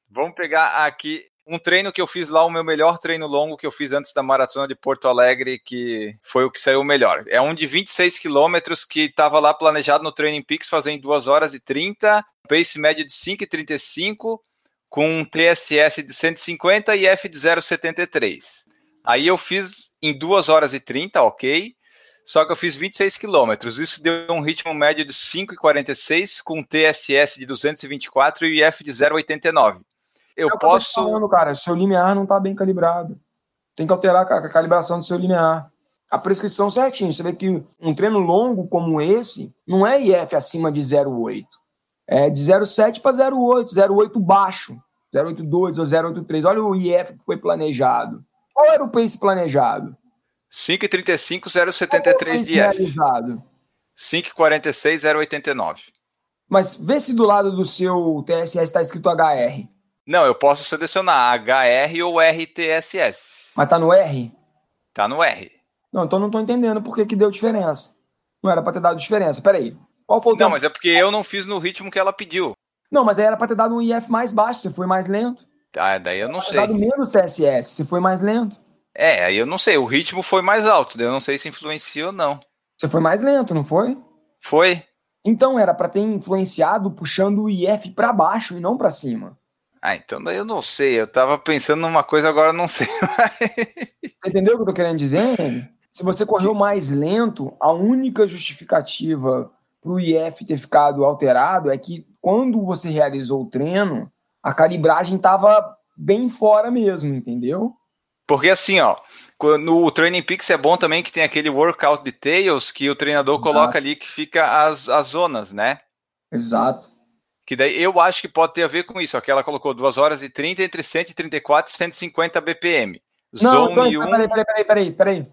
vamos pegar aqui um treino que eu fiz lá, o meu melhor treino longo que eu fiz antes da maratona de Porto Alegre, que foi o que saiu melhor. É um de 26 quilômetros que estava lá planejado no Training Peaks fazer em 2 horas e 30, pace médio de 5,35, com um TSS de 150 e F de 0,73. Aí eu fiz em 2 horas e 30, ok, só que eu fiz 26 quilômetros. Isso deu um ritmo médio de 5,46, com TSS de 224 e F de 0,89 eu é posso. Eu falando, cara, seu limiar não está bem calibrado. Tem que alterar a calibração do seu limiar. A prescrição certinho. Você vê que um treino longo como esse não é IF acima de 0,8. É de 0,7 para 0,8, 0,8 baixo. 0,82 ou 0,83. Olha o IF que foi planejado. Qual era o pace planejado? 5,35, 0,73 de F. Realizado. 5,46, 0,89. Mas vê se do lado do seu TSS está escrito HR. Não, eu posso selecionar HR ou RTSS. Mas tá no R? Tá no R. Não, então não tô entendendo por que, que deu diferença. Não era pra ter dado diferença. Peraí. Qual foi o Não, tempo? mas é porque eu não fiz no ritmo que ela pediu. Não, mas aí era pra ter dado um IF mais baixo, você foi mais lento. Tá, daí eu não Ter sei. dado menos TSS, você foi mais lento. É, aí eu não sei. O ritmo foi mais alto, daí eu não sei se influencia ou não. Você foi mais lento, não foi? Foi? Então era pra ter influenciado puxando o IF pra baixo e não pra cima. Ah, então daí eu não sei. Eu tava pensando numa coisa, agora eu não sei. Entendeu o que eu tô querendo dizer? Se você correu mais lento, a única justificativa pro IF ter ficado alterado é que quando você realizou o treino, a calibragem tava bem fora mesmo, entendeu? Porque assim, ó, no Training Peaks é bom também que tem aquele workout details que o treinador Exato. coloca ali que fica as, as zonas, né? Exato. Que daí eu acho que pode ter a ver com isso. Aqui ela colocou 2 horas e 30 entre 134 e 150 BPM. Não, Zone 1. peraí, peraí, peraí, peraí, peraí.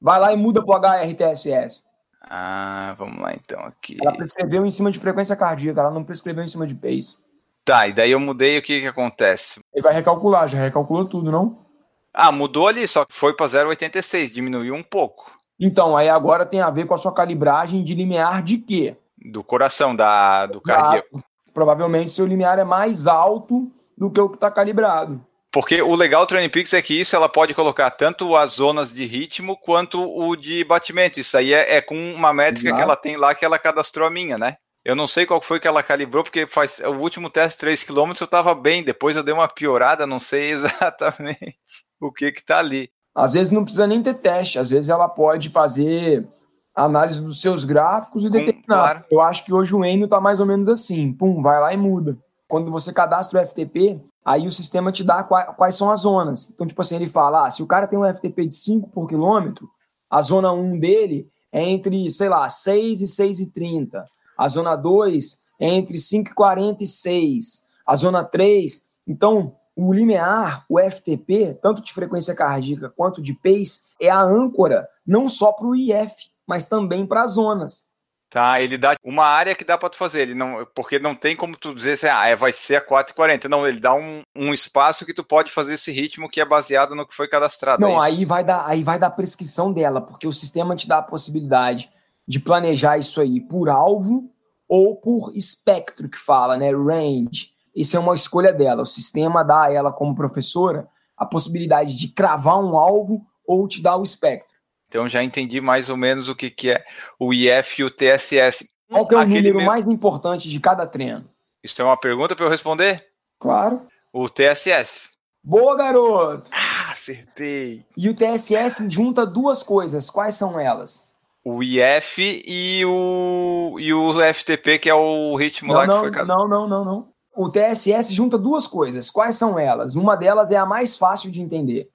Vai lá e muda pro HRTSS. Ah, vamos lá então aqui. Ela prescreveu em cima de frequência cardíaca, ela não prescreveu em cima de pace. Tá, e daí eu mudei o que que acontece? Ele vai recalcular, já recalculou tudo, não? Ah, mudou ali, só que foi para 0,86, diminuiu um pouco. Então, aí agora tem a ver com a sua calibragem de limiar de quê? Do coração, da, do cardíaco. Provavelmente seu limiar é mais alto do que o que está calibrado. Porque o legal do Training Peaks é que isso ela pode colocar tanto as zonas de ritmo quanto o de batimento. Isso aí é, é com uma métrica Exato. que ela tem lá que ela cadastrou a minha, né? Eu não sei qual foi que ela calibrou, porque faz o último teste 3 km eu tava bem, depois eu dei uma piorada, não sei exatamente o que que tá ali. Às vezes não precisa nem ter teste, às vezes ela pode fazer análise dos seus gráficos e determinar. claro. Eu acho que hoje o Enio está mais ou menos assim. Pum, vai lá e muda. Quando você cadastra o FTP, aí o sistema te dá qua- quais são as zonas. Então, tipo assim, ele fala: ah, se o cara tem um FTP de 5 por quilômetro, a zona 1 dele é entre, sei lá, 6 e 6 e 30. A zona 2 é entre 5 e 46. A zona 3. Então, o linear, o FTP, tanto de frequência cardíaca quanto de pace, é a âncora não só para o IF, mas também para as zonas. Tá, ele dá uma área que dá para tu fazer, ele não, porque não tem como tu dizer assim, ah, é, vai ser a 4,40. Não, ele dá um, um espaço que tu pode fazer esse ritmo que é baseado no que foi cadastrado. é Não, isso? aí vai dar, aí vai dar prescrição dela, porque o sistema te dá a possibilidade de planejar isso aí por alvo ou por espectro que fala, né? Range. Isso é uma escolha dela. O sistema dá a ela como professora a possibilidade de cravar um alvo ou te dar o espectro. Então já entendi mais ou menos o que, que é o IF e o TSS. Qual que é o número mais importante de cada treino? Isso é uma pergunta para eu responder? Claro. O TSS. Boa, garoto! Ah, acertei. E o TSS junta duas coisas. Quais são elas? O IF e o, e o FTP, que é o ritmo lá Não, que não, foi cada. não, não, não, não. O TSS junta duas coisas. Quais são elas? Uma delas é a mais fácil de entender.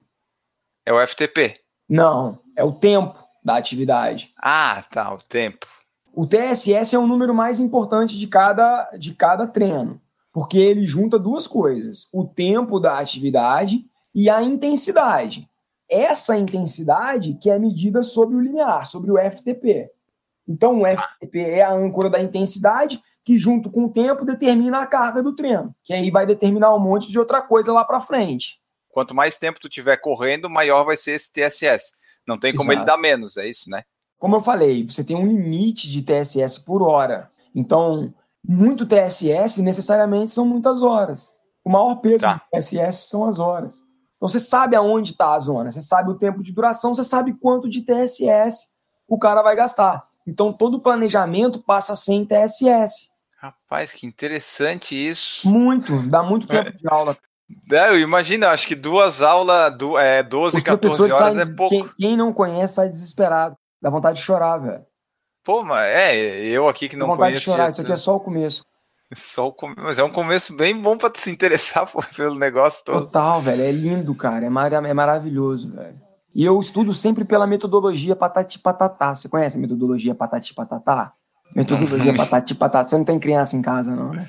É o FTP. Não, é o tempo da atividade. Ah, tá, o tempo. O TSS é o número mais importante de cada, de cada treino, porque ele junta duas coisas: o tempo da atividade e a intensidade. Essa intensidade que é medida sobre o linear, sobre o FTP. Então, o FTP é a âncora da intensidade que, junto com o tempo, determina a carga do treino, que aí vai determinar um monte de outra coisa lá para frente. Quanto mais tempo tu tiver correndo, maior vai ser esse TSS. Não tem como Exato. ele dar menos, é isso, né? Como eu falei, você tem um limite de TSS por hora. Então, muito TSS necessariamente são muitas horas. O maior peso Tá. do TSS são as horas. Então, você sabe aonde está a zona, você sabe o tempo de duração, você sabe quanto de TSS o cara vai gastar. Então, todo o planejamento passa sem TSS. Rapaz, que interessante isso. Muito, dá muito tempo de aula. É, eu imagino, acho que duas aulas, du- é, 12, Os 14 professores horas saem, é pouco. quem, quem não conhece sai desesperado. Dá vontade de chorar, velho. Pô, mas é, eu aqui que Dá não vontade conheço. de chorar. já Isso aqui tô- é só o começo. só o come- Mas é um começo bem bom pra se interessar pô, pelo negócio todo. Total, velho. É lindo, cara. É, mara- é maravilhoso, velho. E eu estudo sempre pela metodologia patati patatá. Você conhece a metodologia patati patatá? Metodologia patati patatá. Você não tem criança em casa, não, né?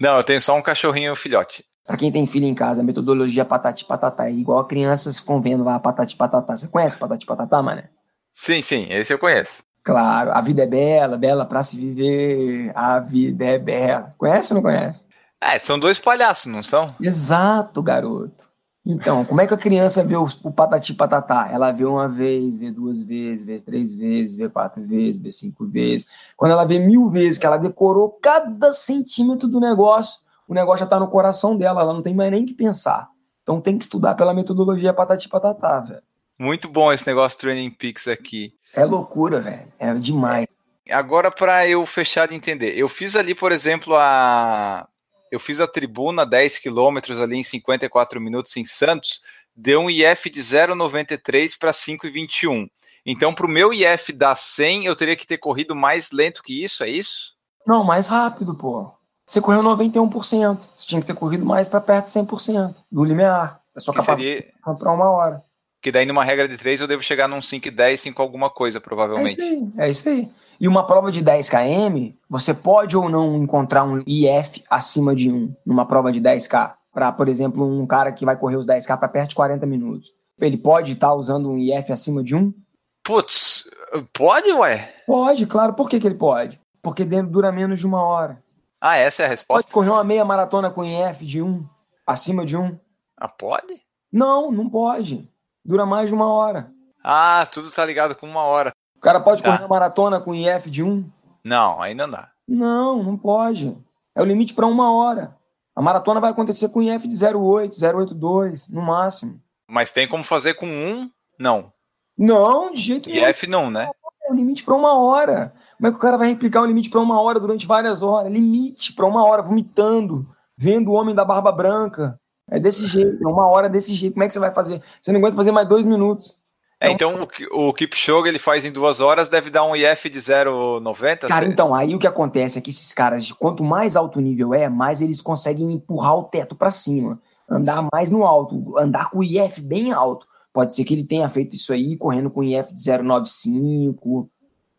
Não, eu tenho só um cachorrinho filhote. Pra quem tem filho em casa, a metodologia patati patatá é igual crianças ficam vendo lá patati patatá. Você conhece patati patatá, mané? Sim, sim, esse eu conheço. Claro, a vida é bela, bela pra se viver, a vida é bela. Conhece ou não conhece? É, são dois palhaços, não são? Exato, garoto. Então, como é que a criança vê o, o patati patatá? Ela vê uma vez, vê duas vezes, vê três vezes, vê quatro vezes, vê cinco vezes. Quando ela vê mil vezes que ela decorou cada centímetro do negócio, o negócio já tá no coração dela, ela não tem mais nem que pensar. Então tem que estudar pela metodologia patati patatá, velho. Muito bom esse negócio Training Peaks aqui. É loucura, velho. É demais. Agora, para eu fechar de entender, eu fiz ali, por exemplo, a. Eu fiz a tribuna 10 quilômetros ali em 54 minutos em Santos, deu um IF de 0,93 para 5,21. Então, para o meu IF dar 100, eu teria que ter corrido mais lento que isso, é isso? Não, mais rápido, pô. Você correu 91%. Você tinha que ter corrido mais para perto de 100% do limiar. É só capacidade seria- de comprar uma hora. Que daí numa regra de 3 eu devo chegar num 5,10, 5 alguma coisa, É isso provavelmente. aí, é isso aí. E uma prova de 10 km, você pode ou não encontrar um IF acima de 1 numa prova de 10K. Para, por exemplo, um cara que vai correr os 10K para perto de 40 minutos. Ele pode estar usando um IF acima de 1? Putz, pode, ué? Pode, claro. Por que, que ele pode? Porque dentro dura menos de uma hora. Ah, essa é a Pode resposta? correr uma meia maratona com IF de 1, acima de 1? Ah, pode? Não, não pode. Dura mais de uma hora. Ah, tudo tá ligado com uma hora. O cara pode Tá. correr uma maratona com IF de 1? Não, ainda não dá. Não, não pode. É o limite para uma hora. A maratona vai acontecer com IF de 0,8, 0,82, no máximo. Mas tem como fazer com um? Não. Não, de jeito nenhum. IF não, né? É o limite para uma hora. Como é que o cara vai replicar o limite para uma hora durante várias horas? Limite para uma hora, vomitando, vendo o homem da barba branca. É desse jeito, é uma hora desse jeito. Como é que você vai fazer? Você não aguenta fazer mais dois minutos. É, então o, o Kipchoge ele faz em duas horas, deve dar um IF de 0,90. Cara, então, aí o que acontece é que esses caras, quanto mais alto nível é, mais eles conseguem empurrar o teto para cima. Andar mais no alto, andar com o IF bem alto. Pode ser que ele tenha feito isso aí, correndo com IF de 095,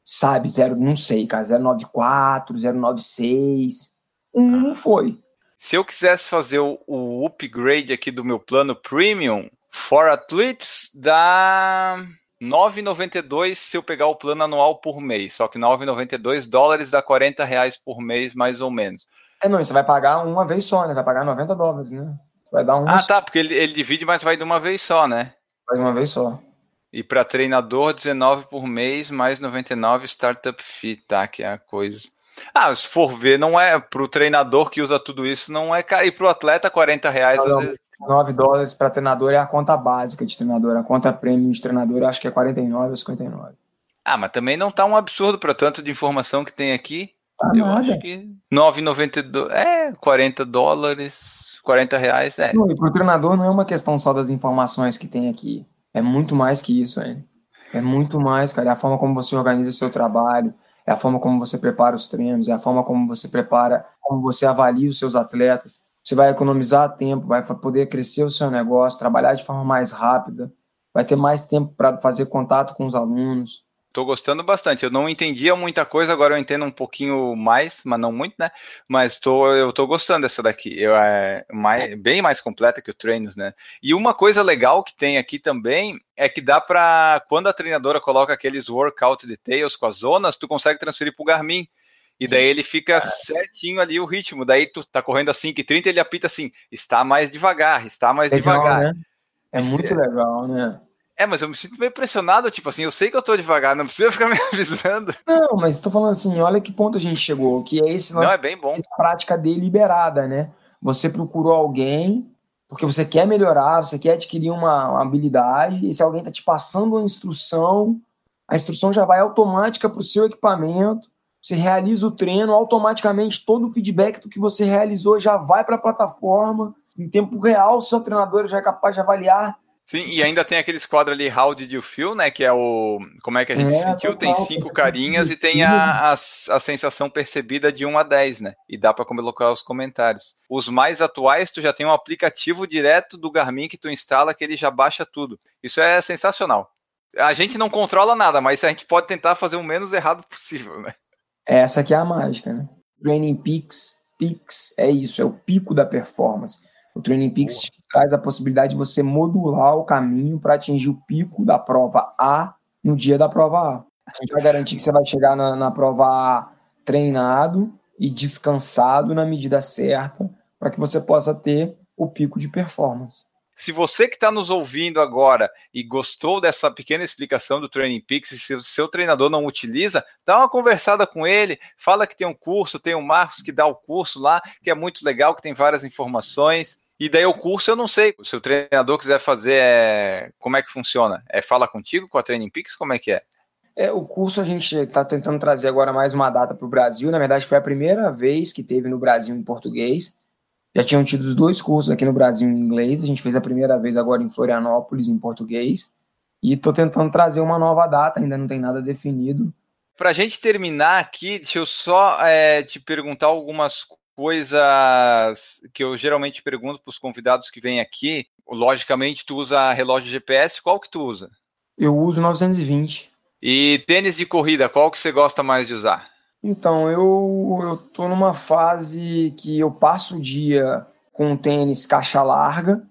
sabe? Zero, não sei, cara, 094, 096. Um não foi. Se eu quisesse fazer o, o upgrade aqui do meu plano premium for athletes, dá 9,92 se eu pegar o plano anual por mês. Só que 9,92 dólares dá 40 reais por mês, mais ou menos. É, não, você vai pagar uma vez só, né? Vai pagar 90 dólares, né? Vai dar um Ah, tá, porque ele, ele divide, mas vai de uma vez só, né? Mais uma vez só. E para treinador, 19 por mês, mais 99 startup fee, tá? Que é a coisa. Ah, se for ver, não é pro treinador que usa tudo isso, não é caro. E pro atleta, 40 reais, Não, às não. vezes. 9 dólares para treinador é a conta básica de treinador. A conta premium de treinador eu acho que é 49 ou 59. Ah, mas também não tá um absurdo para tanto de informação que tem aqui. Tá Eu nada. acho que 9,92 é 40 dólares, 40 reais, é. E pro treinador não é uma questão só das informações que tem aqui. É muito mais que isso, hein? É muito mais, cara. É a forma como você organiza o seu trabalho, é a forma como você prepara os treinos, é a forma como você prepara, como você avalia os seus atletas. Você vai economizar tempo, vai poder crescer o seu negócio, trabalhar de forma mais rápida, vai ter mais tempo para fazer contato com os alunos. Tô gostando bastante. Eu não entendia muita coisa, agora eu entendo um pouquinho mais, mas não muito, né? Mas tô, eu tô gostando dessa daqui. Eu, é mais, bem mais completa que o treinos, né? E uma coisa legal que tem aqui também é que dá pra. Quando a treinadora coloca aqueles workout details com as zonas, tu consegue transferir pro Garmin. E daí ele fica certinho ali o ritmo. Daí tu tá correndo a 5,30 ele apita assim: está mais devagar, está mais devagar. né? É muito legal, né? É, mas eu me sinto meio pressionado, tipo assim, eu sei que eu tô devagar, não precisa ficar me avisando. Não, mas estou falando assim, olha que ponto a gente chegou, que é esse Não, lance é bem bom. prática deliberada, né? Você procurou alguém porque você quer melhorar, você quer adquirir uma, uma habilidade, e se alguém está te passando uma instrução, a instrução já vai automática para o seu equipamento, você realiza o treino, automaticamente todo o feedback do que você realizou já vai para a plataforma, em tempo real, o seu treinador já é capaz de avaliar. Sim, e ainda tem aquele quadro ali, How Did You Feel, né? Que é o. Como é que a gente É, se sentiu? Tem cinco carinhas e tem a, a, a sensação percebida de 1 a 10, né? E dá para colocar os comentários. Os mais atuais, tu já tem um aplicativo direto do Garmin que tu instala que ele já baixa tudo. Isso é sensacional. A gente não controla nada, mas a gente pode tentar fazer o menos errado possível, né? Essa que é a mágica, né? Training Peaks, Peaks é isso, é o pico da performance. O Training Peaks traz a possibilidade de você modular o caminho para atingir o pico da prova A no dia da prova A. A gente vai garantir que você vai chegar na, na prova A treinado e descansado na medida certa para que você possa ter o pico de performance. Se você que está nos ouvindo agora e gostou dessa pequena explicação do Training Peaks, e se o seu treinador não utiliza, dá uma conversada com ele, fala que tem um curso, tem o Marcos que dá o curso lá, que é muito legal, que tem várias informações. E daí o curso eu não sei. Se o treinador quiser fazer, é... como é que funciona? É fala contigo com a Training Peaks? Como é que é? É, o curso a gente está tentando trazer agora mais uma data para o Brasil. Na verdade, foi a primeira vez que teve no Brasil em português. Já tinham tido os dois cursos aqui no Brasil em inglês. A gente fez a primeira vez agora em Florianópolis, em português. E estou tentando trazer uma nova data, ainda não tem nada definido. Para a gente terminar aqui, deixa eu só é, te perguntar algumas coisas que eu geralmente pergunto para os convidados que vêm aqui. Logicamente, tu usa relógio GPS, qual que tu usa? Eu uso 920. E tênis de corrida, qual que você gosta mais de usar? Então, eu, eu tô numa fase que eu passo o dia com um tênis caixa larga,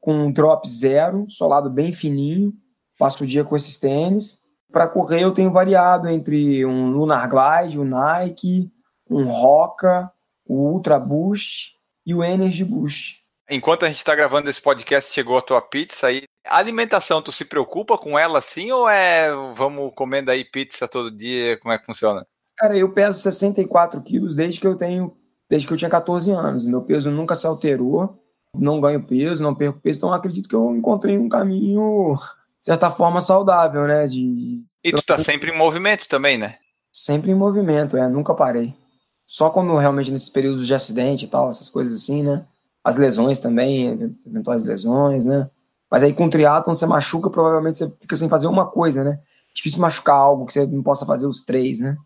com um drop zero, solado bem fininho, passo o dia com esses tênis. Para correr eu tenho variado entre um Lunar Glide, o Nike, um Roca, o Ultra Boost e o Energy Boost. Enquanto a gente está gravando esse podcast, chegou a tua pizza aí. A alimentação, tu se preocupa com ela assim ou é vamos comendo aí pizza todo dia? Como é que funciona? Cara, eu peso 64 quilos desde que eu tenho, desde que eu tinha 14 anos. Meu peso nunca se alterou, não ganho peso, não perco peso, então acredito que eu encontrei um caminho, de certa forma, saudável, né? De... E tu tá sempre em movimento também, né? Sempre em movimento, é, nunca parei. Só quando realmente nesses períodos de acidente e tal, essas coisas assim, né? As lesões também, eventuais lesões, né? Mas aí com o triatlon você machuca, provavelmente você fica sem fazer uma coisa, né? Difícil machucar algo que você não possa fazer os três, né?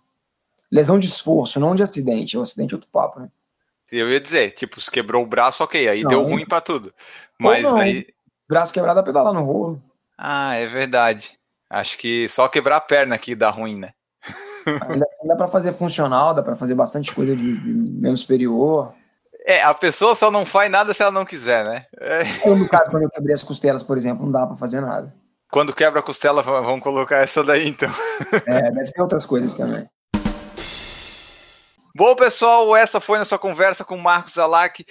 lesão de esforço, não de acidente. O acidente é outro papo, né? Eu ia dizer, tipo, se quebrou o braço, ok, aí não, deu ruim para tudo. Mas não, aí. Braço quebrado é pedalar no rolo. Ah, é verdade. Acho que só quebrar a perna aqui dá ruim, né? Ainda dá para fazer funcional, dá para fazer bastante coisa de, de menos superior. É, a pessoa só não faz nada se ela não quiser, né? É. No caso, quando eu quebrei as costelas, por exemplo, não dá para fazer nada. Quando quebra a costela, vamos colocar essa daí, então. É, deve ter outras coisas também. Bom, pessoal, essa foi nossa conversa com o Marcos Alac.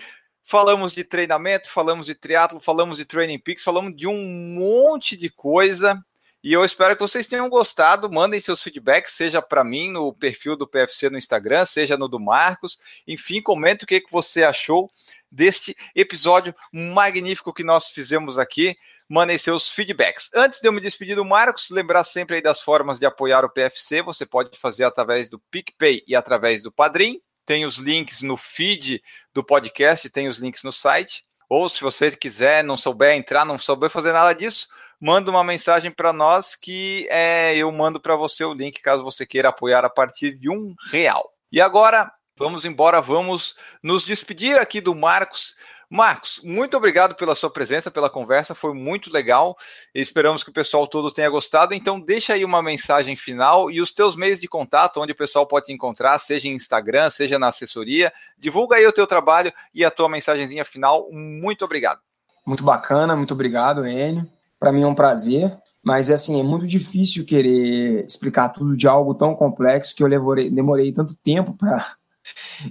Falamos de treinamento, falamos de triatlo, falamos de training peaks, falamos de um monte de coisa. E eu espero que vocês tenham gostado. Mandem seus feedbacks, seja para mim no perfil do PFC no Instagram, seja no do Marcos. Enfim, comente o que, que você achou deste episódio magnífico que nós fizemos aqui mandem seus feedbacks. Antes de eu me despedir do Marcos, lembrar sempre aí das formas de apoiar o PFC, você pode fazer através do PicPay e através do Padrim. Tem os links no feed do podcast, tem os links no site. Ou se você quiser, não souber entrar, não souber fazer nada disso, manda uma mensagem para nós que é, eu mando para você o link caso você queira apoiar a partir de um real. E agora, vamos embora, vamos nos despedir aqui do Marcos. Marcos, muito obrigado pela sua presença, pela conversa, foi muito legal. Esperamos que o pessoal todo tenha gostado. Então, deixa aí uma mensagem final e os teus meios de contato, onde o pessoal pode te encontrar, seja em Instagram, seja na assessoria. Divulga aí o teu trabalho e a tua mensagenzinha final. Muito obrigado. Muito bacana, muito obrigado, Enio. Para mim é um prazer, mas assim, é muito difícil querer explicar tudo de algo tão complexo que eu demorei, demorei tanto tempo para.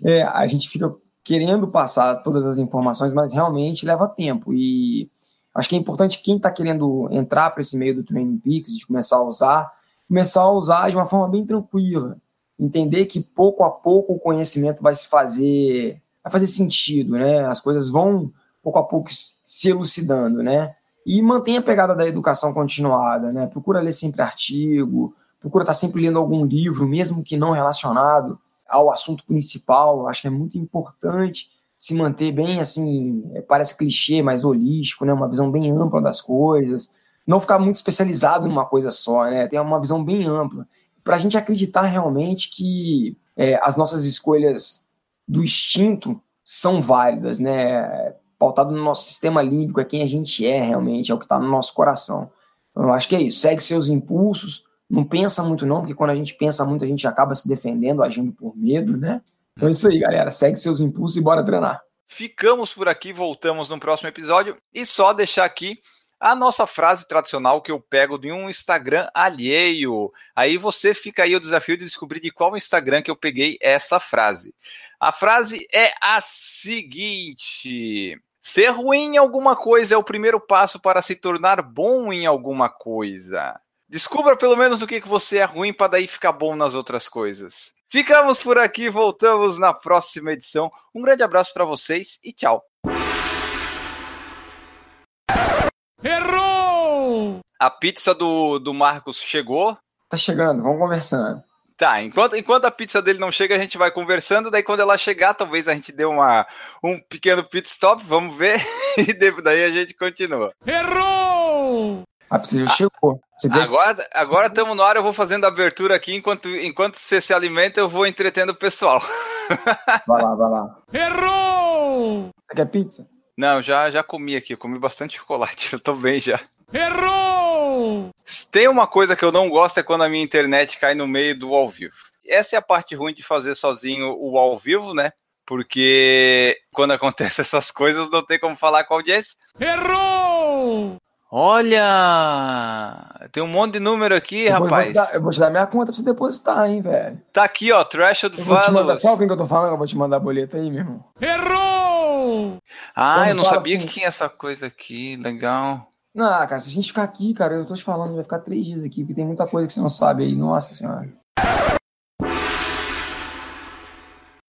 É, a gente fica querendo passar todas as informações, mas realmente leva tempo. E acho que é importante quem está querendo entrar para esse meio do Training Peaks, de começar a usar, começar a usar de uma forma bem tranquila. Entender que pouco a pouco o conhecimento vai se fazer, vai fazer sentido, né? As coisas vão pouco a pouco se elucidando, né? E mantenha a pegada da educação continuada, né? Procura ler sempre artigo, procura estar tá sempre lendo algum livro, mesmo que não relacionado ao assunto principal. Acho que é muito importante se manter bem assim, é, parece clichê, mas holístico, né? Uma visão bem ampla das coisas. Não ficar muito especializado numa coisa só, né? Ter uma visão bem ampla. Para a gente acreditar realmente que é, as nossas escolhas do instinto são válidas, né? Pautado no nosso sistema límbico, é quem a gente é realmente, é o que está no nosso coração. Então, eu acho que é isso. Segue seus impulsos, não pensa muito não, porque quando a gente pensa muito, a gente acaba se defendendo, agindo por medo, né? Então é isso aí, galera. Segue seus impulsos e bora treinar. ficamos por aqui, voltamos no próximo episódio e só deixar aqui a nossa frase tradicional que eu pego de um Instagram alheio. Aí você fica aí o desafio de descobrir de qual Instagram que eu peguei essa frase. A frase é a seguinte: Ser ruim em alguma coisa é o primeiro passo para se tornar bom em alguma coisa. Descubra pelo menos o que, que você é ruim para daí ficar bom nas outras coisas. Ficamos por aqui, voltamos na próxima edição. Um grande abraço para vocês e tchau. Errou! A pizza do, do Marcos chegou. Tá chegando, vamos conversando. Tá, enquanto, enquanto a pizza dele não chega, a gente vai conversando. Daí, quando ela chegar, talvez a gente dê uma, um pequeno pit stop, vamos ver. E daí a gente continua. Errou! A pizza já chegou. Agora agora estamos no ar, eu vou fazendo a abertura aqui. Enquanto, enquanto você se alimenta, eu vou entretendo o pessoal. Vai lá, vai lá. Errou! Você quer pizza? Não, já, já comi aqui, eu comi bastante chocolate, eu tô bem já. Errou! Tem uma coisa que eu não gosto é quando a minha internet cai no meio do ao vivo. Essa é a parte ruim de fazer sozinho o ao vivo, né? Porque quando acontecem essas coisas não tem como falar com a audiência. Errou! Olha! Tem um monte de número aqui, Eu vou- rapaz. vou te dar- eu vou te dar minha conta pra você depositar, hein, velho. Tá aqui, ó, Threshold te mandar. Values. Sabe quem que eu tô falando? Eu vou te mandar a boleta aí, meu irmão. Errou! Ah, eu não sabia assim- que tinha essa coisa aqui, legal. Não, cara, se a gente ficar aqui, cara, eu tô te falando, vai ficar três dias aqui, porque tem muita coisa que você não sabe aí. Nossa senhora.